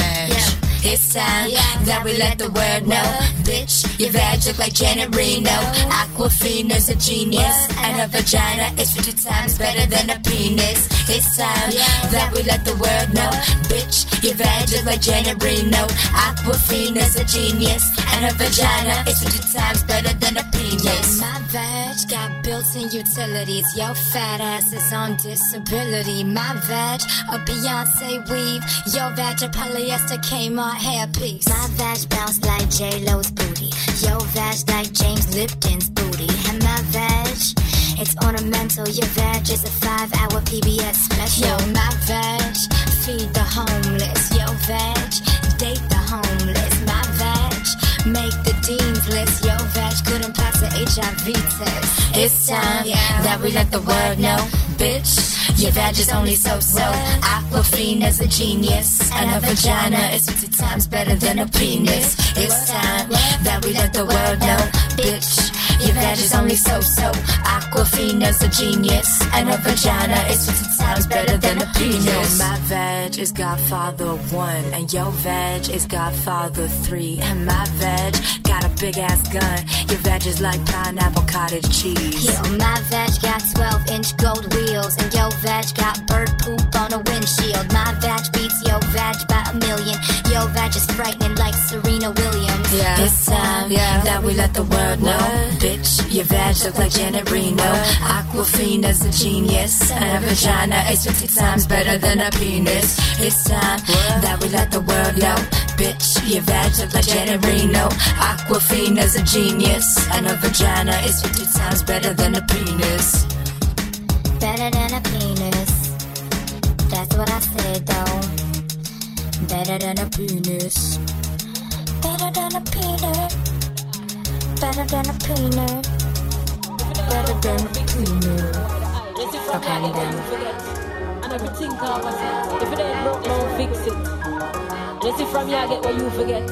[SPEAKER 20] It's time that we let the world know. Bitch, your veg look like Janet Reno. Aquafina's a genius. And her vagina is 50 times better than a penis. It's time that we let the world know. Bitch, your veg look like Janet Reno. Aquafina's a genius. And her vagina is 50 times better than a penis. my veg got built-in utilities. Yo, fat ass is on disability. My veg, a Beyonce weave. Yo, veg, a polyester Kmart hairpiece. My veg bounce like J-Lo's booty. Yo, veg like James Lipton's booty. And my veg, it's ornamental. Your veg is a five-hour PBS special. Yo, my veg, feed the homeless. Yo, veg, date the homeless. My veg, make the dean's list. Yo, veg couldn't pass HIV test. It's time that we let the world know, bitch. Your veg is only so-so. Aquafina's a genius, and a vagina is 50 times better than a penis. It's time that we let the world know, bitch. Your veg is only so-so. Aquafina's a genius, and her vagina is 50 times better than a penis. my veg is Godfather 1, and your veg is Godfather 3. And my veg got a big ass gun. Your veg is like pineapple cottage cheese.
[SPEAKER 21] Yo, my veg got 12 inch gold wheels, and yo veg got bird poop on a windshield. My veg beats yo veg by a million. Yo veg is frightening like Serena Williams.
[SPEAKER 20] Yeah. It's time yeah. that we let the world know. Bitch, your veg look like Janet Reno. Aquafina's a genius. And a vagina is 50 times better than a penis. It's time that we let the world know. Bitch, your veg look like Janet Reno. Aquafina's a genius. And a vagina is 50 times better than a penis.
[SPEAKER 21] Better than a penis. That's what I said though. Better than a penis. Better than a penis. Better than a penis. Better than a
[SPEAKER 22] out of them. And everything come it. If it ain't broke, don't fix it. You see from here, I get what you forget.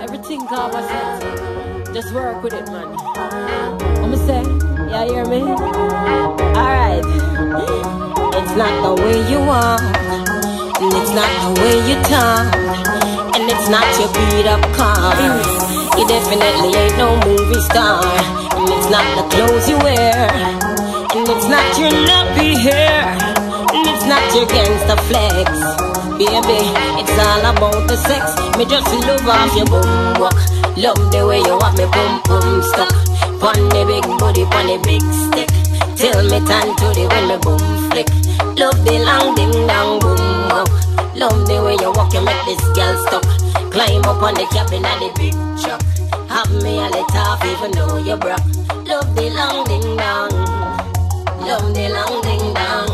[SPEAKER 22] Everything come it. Just work with it, man. I'ma say, yeah, hear me? Alright. It's not the way you walk, and it's not the way you talk, and it's not your beat up car. You definitely ain't no movie star, and it's not the clothes you wear, and it's not your nappy hair, and it's not your gangster flex. Baby, it's all about the sex. Me just love off your boom walk. Love the way you want me boom boom stuck. Pon the big booty, pon the big stick. Till me turn to the when me boom flick. Love the long ding dong boom walk. Love the way you walk, you make this girl stuck. Climb up on the cabin of the big truck. Have me a let off even though you broke. Love the long ding dong. Love the long ding dong.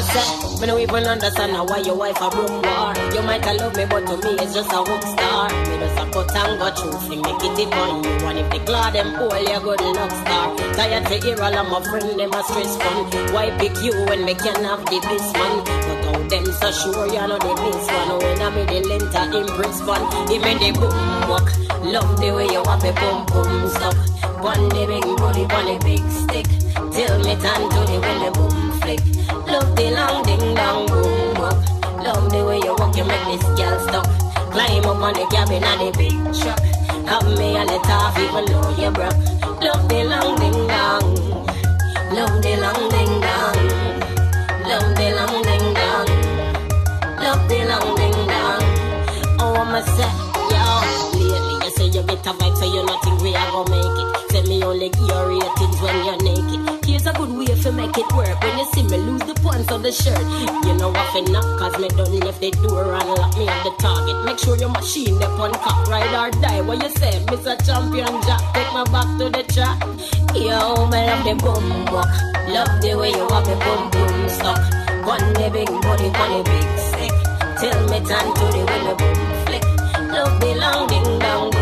[SPEAKER 22] My son. Me no even understand why your wife a broom war. You might a love me, but to me it's just a hook star. Me just a cut and go through, fling make it tip on you. And if the glad them pull, you good luck star. Tired to hear all of my friend them a stress fun. Why pick you when me can have the best man? But how them so sure you know the best one. When I'm in the lenta impress fun, give me the boom walk. Love the way you want me boom boom stop. One the big booty, one big stick. Till me turn to the when the boom. Love the long ding dong boom up. Love the way you walk, you make this girl stop. Climb up on the cabin of the big truck. Have me a let off even though you broke. Love the long ding dong. Love the long ding dong. Love the long ding dong. Love the long ding dong. Oh, I'ma say, yo. You say get a vibe, so you not think we are gonna make it. Tell me only give your ratings when you're naked. Here's a good way to make it work. When you see me lose the pants of the shirt, you know what for knock, cause me done left the door and lock me at the target. Make sure your machine up on cock, ride or die. What you say, Mr. Champion Jack, take me back to the track. Yo, me love the boom walk. Love the way you have the boom boom stuck. One the big body, one the big stick. Till me turn to the when the boom flick. Love the long ding dong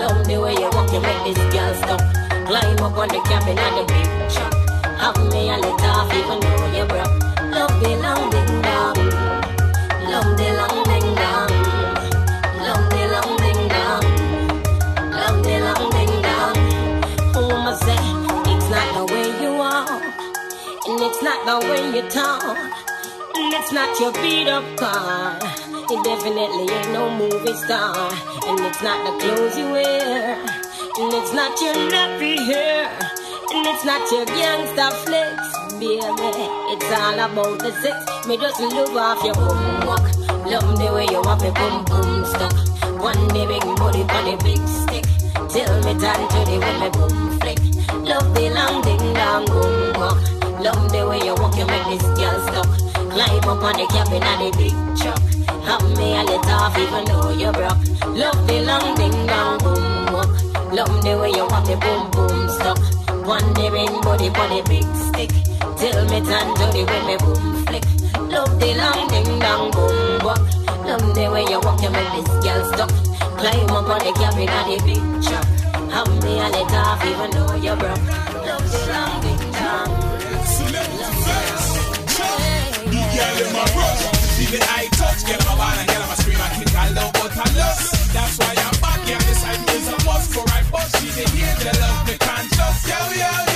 [SPEAKER 22] Love the way you walk, you make this girl stop. Climb up on the cabin of the big truck. Have me a let off even though you broke. Love the long ding dong. Love the long ding dong. Love the long ding dong. Love the long ding dong. Am I say? It's not the way you are. And it's not the way you talk. And it's not your beat up car. It definitely ain't no movie star. And it's not the clothes you wear. And it's not your nappy hair. And it's not your gangsta flex, baby. It's all about the sex. Me just love off your boom walk. Love the way you have me boom boom stuck. One the big body on the big stick. Till me turn to the when me boom flick. Love the long ding dong boom walk. Love the way you walk, you make this girl stuck. Climb up on the cabin of the big truck. Have me a let off even though you broke. Love the long ding dong boom walk. Love the way you want the boom boom stuck. One the ring body the big stick. Till me turn the when me boom flick. Love the long ding dong boom walk. Love the way you walk, you make this girl stuck. Climb up on the cabin of the big truck. Have me a let off even though you broke. Love the long ding dong.
[SPEAKER 10] The girl in my rush. See the eye touch, get my ball and get my scream and kick all out, but I lust. That's why I'm back, yeah, this I is a must for I bust. She the hear the love, me can't just yo, yo,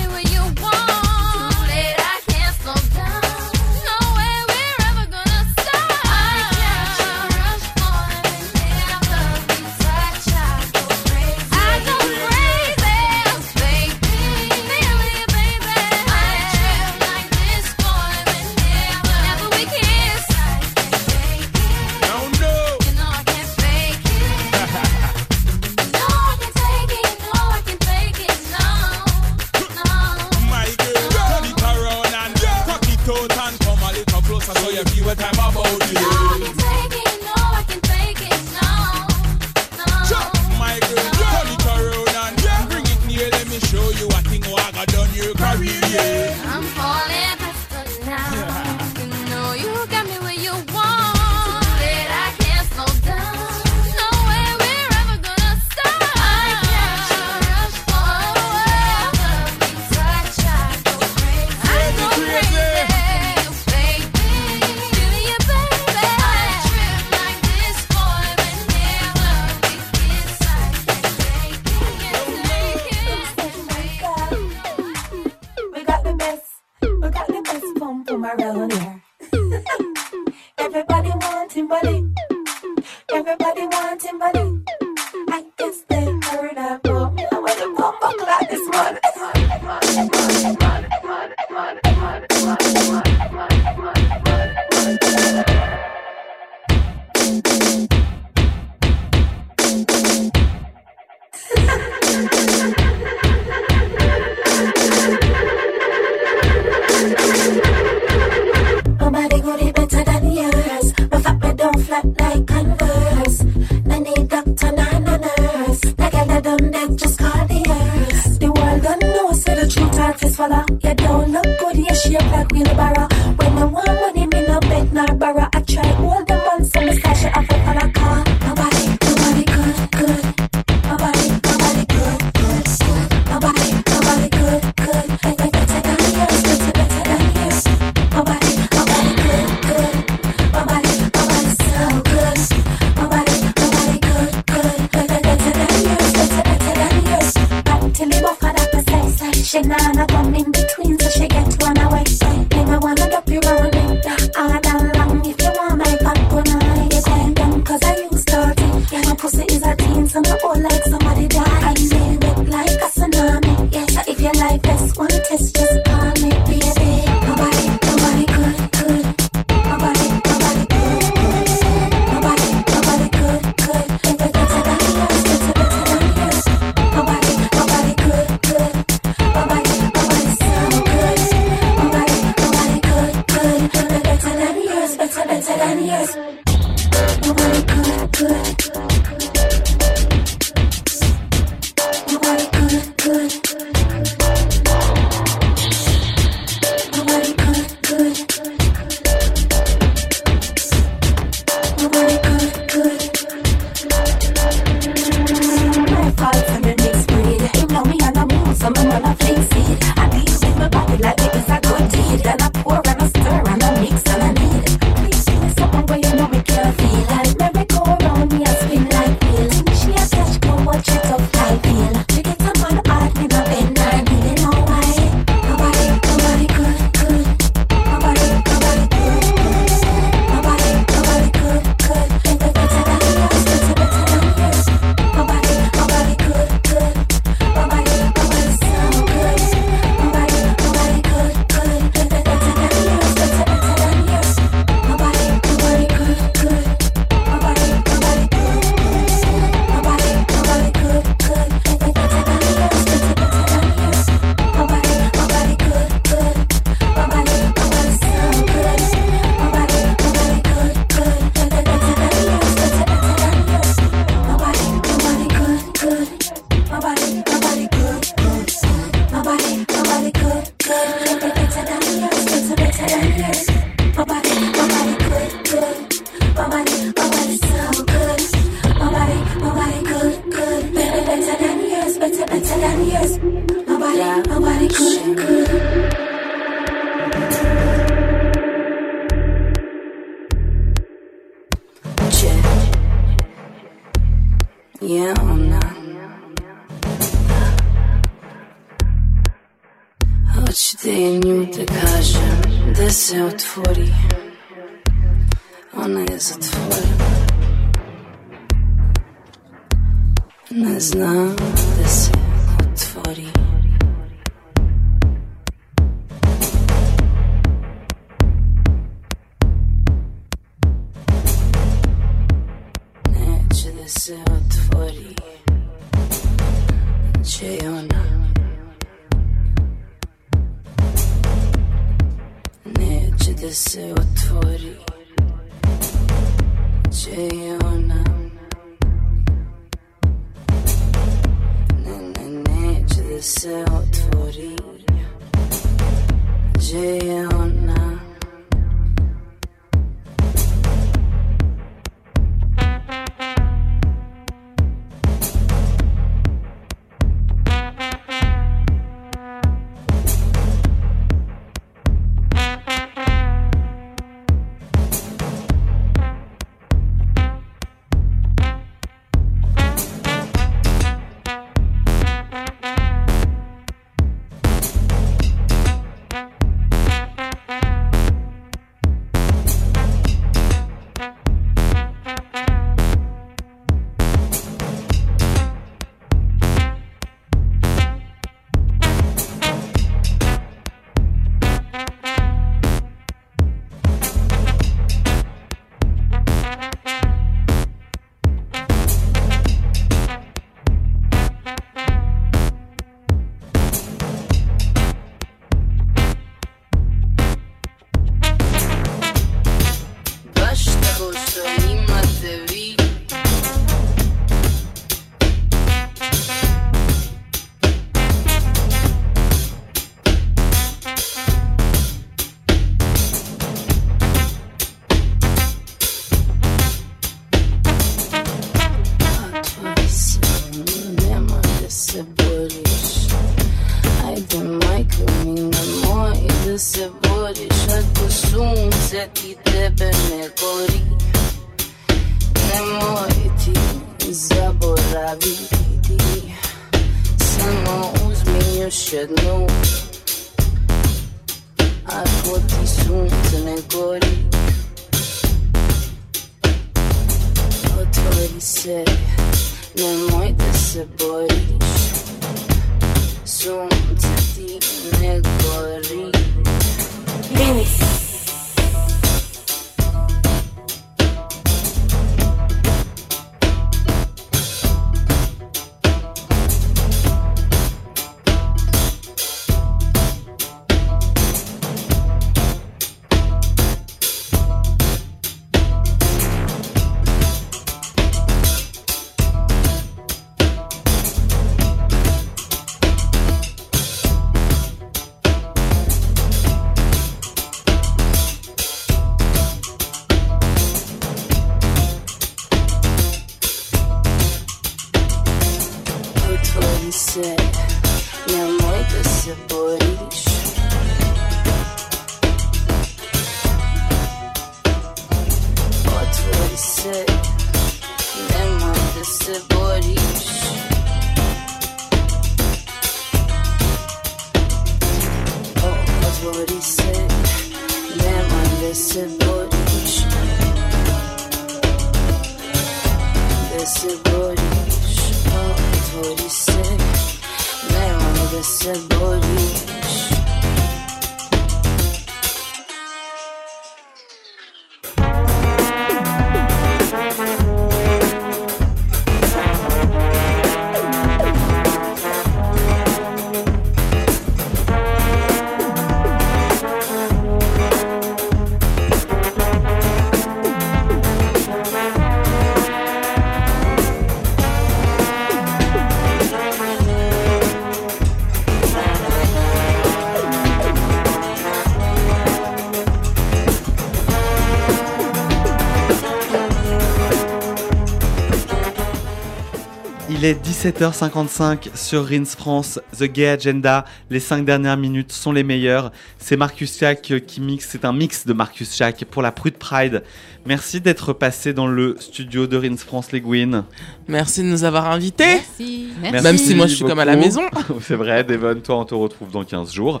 [SPEAKER 2] 17h55 sur Rins France, The Gay Agenda. Les 5 dernières minutes sont les meilleures. C'est Marcus Schack qui mixe, c'est un mix de Marcus Schack pour la Prude Pride. Merci d'être passé dans le studio de Rins France Les Gouines.
[SPEAKER 6] Merci de nous avoir invités.
[SPEAKER 5] Merci.
[SPEAKER 6] Même si moi je suis comme à la maison.
[SPEAKER 2] c'est vrai, Devon, toi on te retrouve dans 15 jours.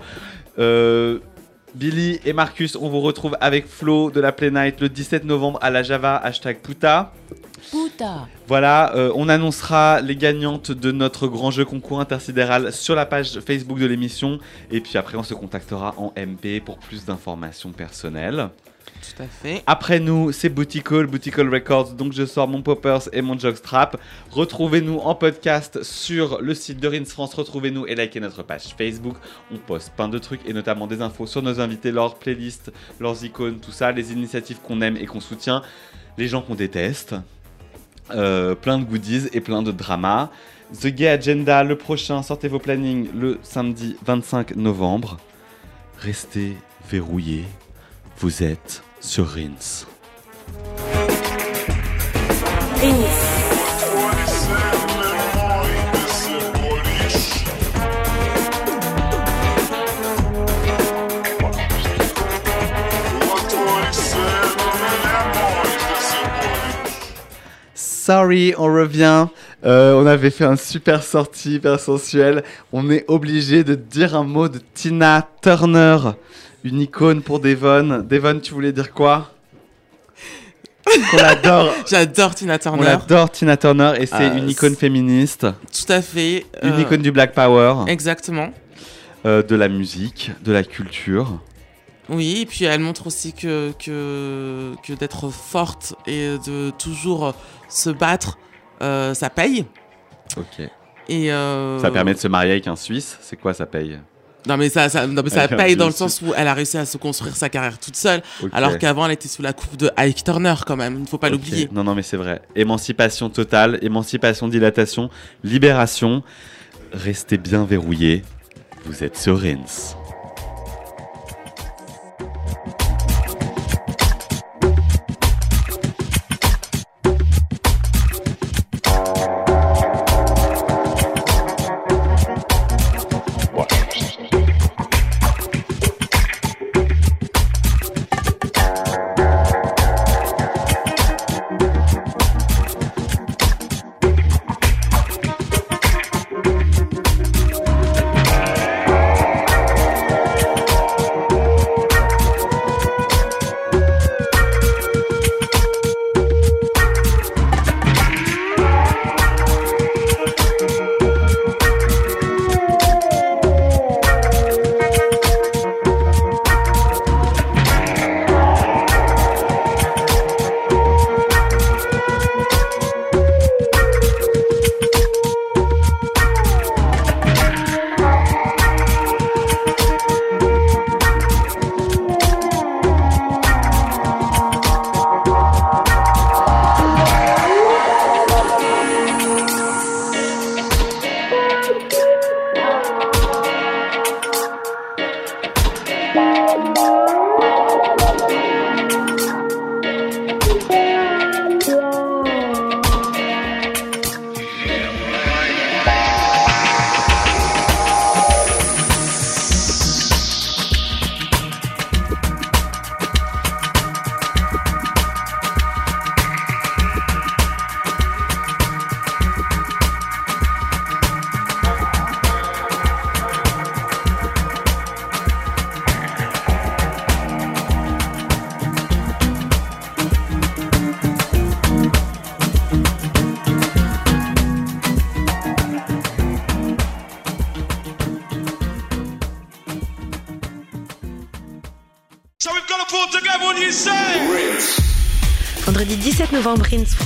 [SPEAKER 2] Euh, Billy et Marcus, on vous retrouve avec Flo de la Play Night le 17 novembre à la Java, hashtag Puta.
[SPEAKER 5] Puta.
[SPEAKER 2] Voilà, euh, on annoncera les gagnantes de notre grand jeu concours intersidéral sur la page Facebook de l'émission. Et puis après, on se contactera en MP pour plus d'informations personnelles.
[SPEAKER 6] Tout à fait.
[SPEAKER 2] Après nous, c'est Boutical, Boutical Records. Donc je sors mon Poppers et mon Jogstrap. Retrouvez-nous en podcast sur le site de Rins France. Retrouvez-nous et likez notre page Facebook. On poste plein de trucs et notamment des infos sur nos invités, leurs playlists, leurs icônes, tout ça, les initiatives qu'on aime et qu'on soutient, les gens qu'on déteste. Euh, plein de goodies et plein de drama. The Gay Agenda, le prochain, sortez vos plannings le samedi 25 novembre. Restez verrouillés. Vous êtes sur Rins. Sorry, on revient. Euh, on avait fait un super sortie hyper sensuel. On est obligé de dire un mot de Tina Turner, une icône pour Devon. Devon, tu voulais dire quoi? On l'adore.
[SPEAKER 6] J'adore Tina Turner.
[SPEAKER 2] On l'adore Tina Turner et c'est
[SPEAKER 6] Euh,
[SPEAKER 2] une icône féministe,
[SPEAKER 6] Tout à fait.
[SPEAKER 2] une
[SPEAKER 6] euh,
[SPEAKER 2] icône du Black Power,
[SPEAKER 6] Exactement.
[SPEAKER 2] de la musique, de la culture.
[SPEAKER 6] Oui, et puis elle montre aussi que, que, que d'être forte et de toujours se battre, euh, ça paye.
[SPEAKER 2] Ok.
[SPEAKER 6] Et euh,
[SPEAKER 2] Ça permet de se marier avec un Suisse. C'est quoi ça paye?
[SPEAKER 6] Non mais ça, ça, non, mais ça paye dans le sens où elle a réussi à se construire sa carrière toute seule, alors qu'avant elle était sous la coupe de Ike Turner quand même. Il ne faut pas l'oublier.
[SPEAKER 2] Non, non, mais c'est vrai. Émancipation totale, émancipation, dilatation, libération. Restez bien verrouillés. Vous êtes sur Rins.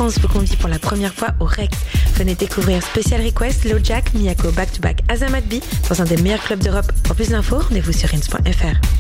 [SPEAKER 1] Vous convie pour la première fois au Rex. Venez découvrir Special Request, Lojack, Miyako Back to Back, Azamat dans un des meilleurs clubs d'Europe. Pour plus d'infos, rendez-vous sur rins.fr.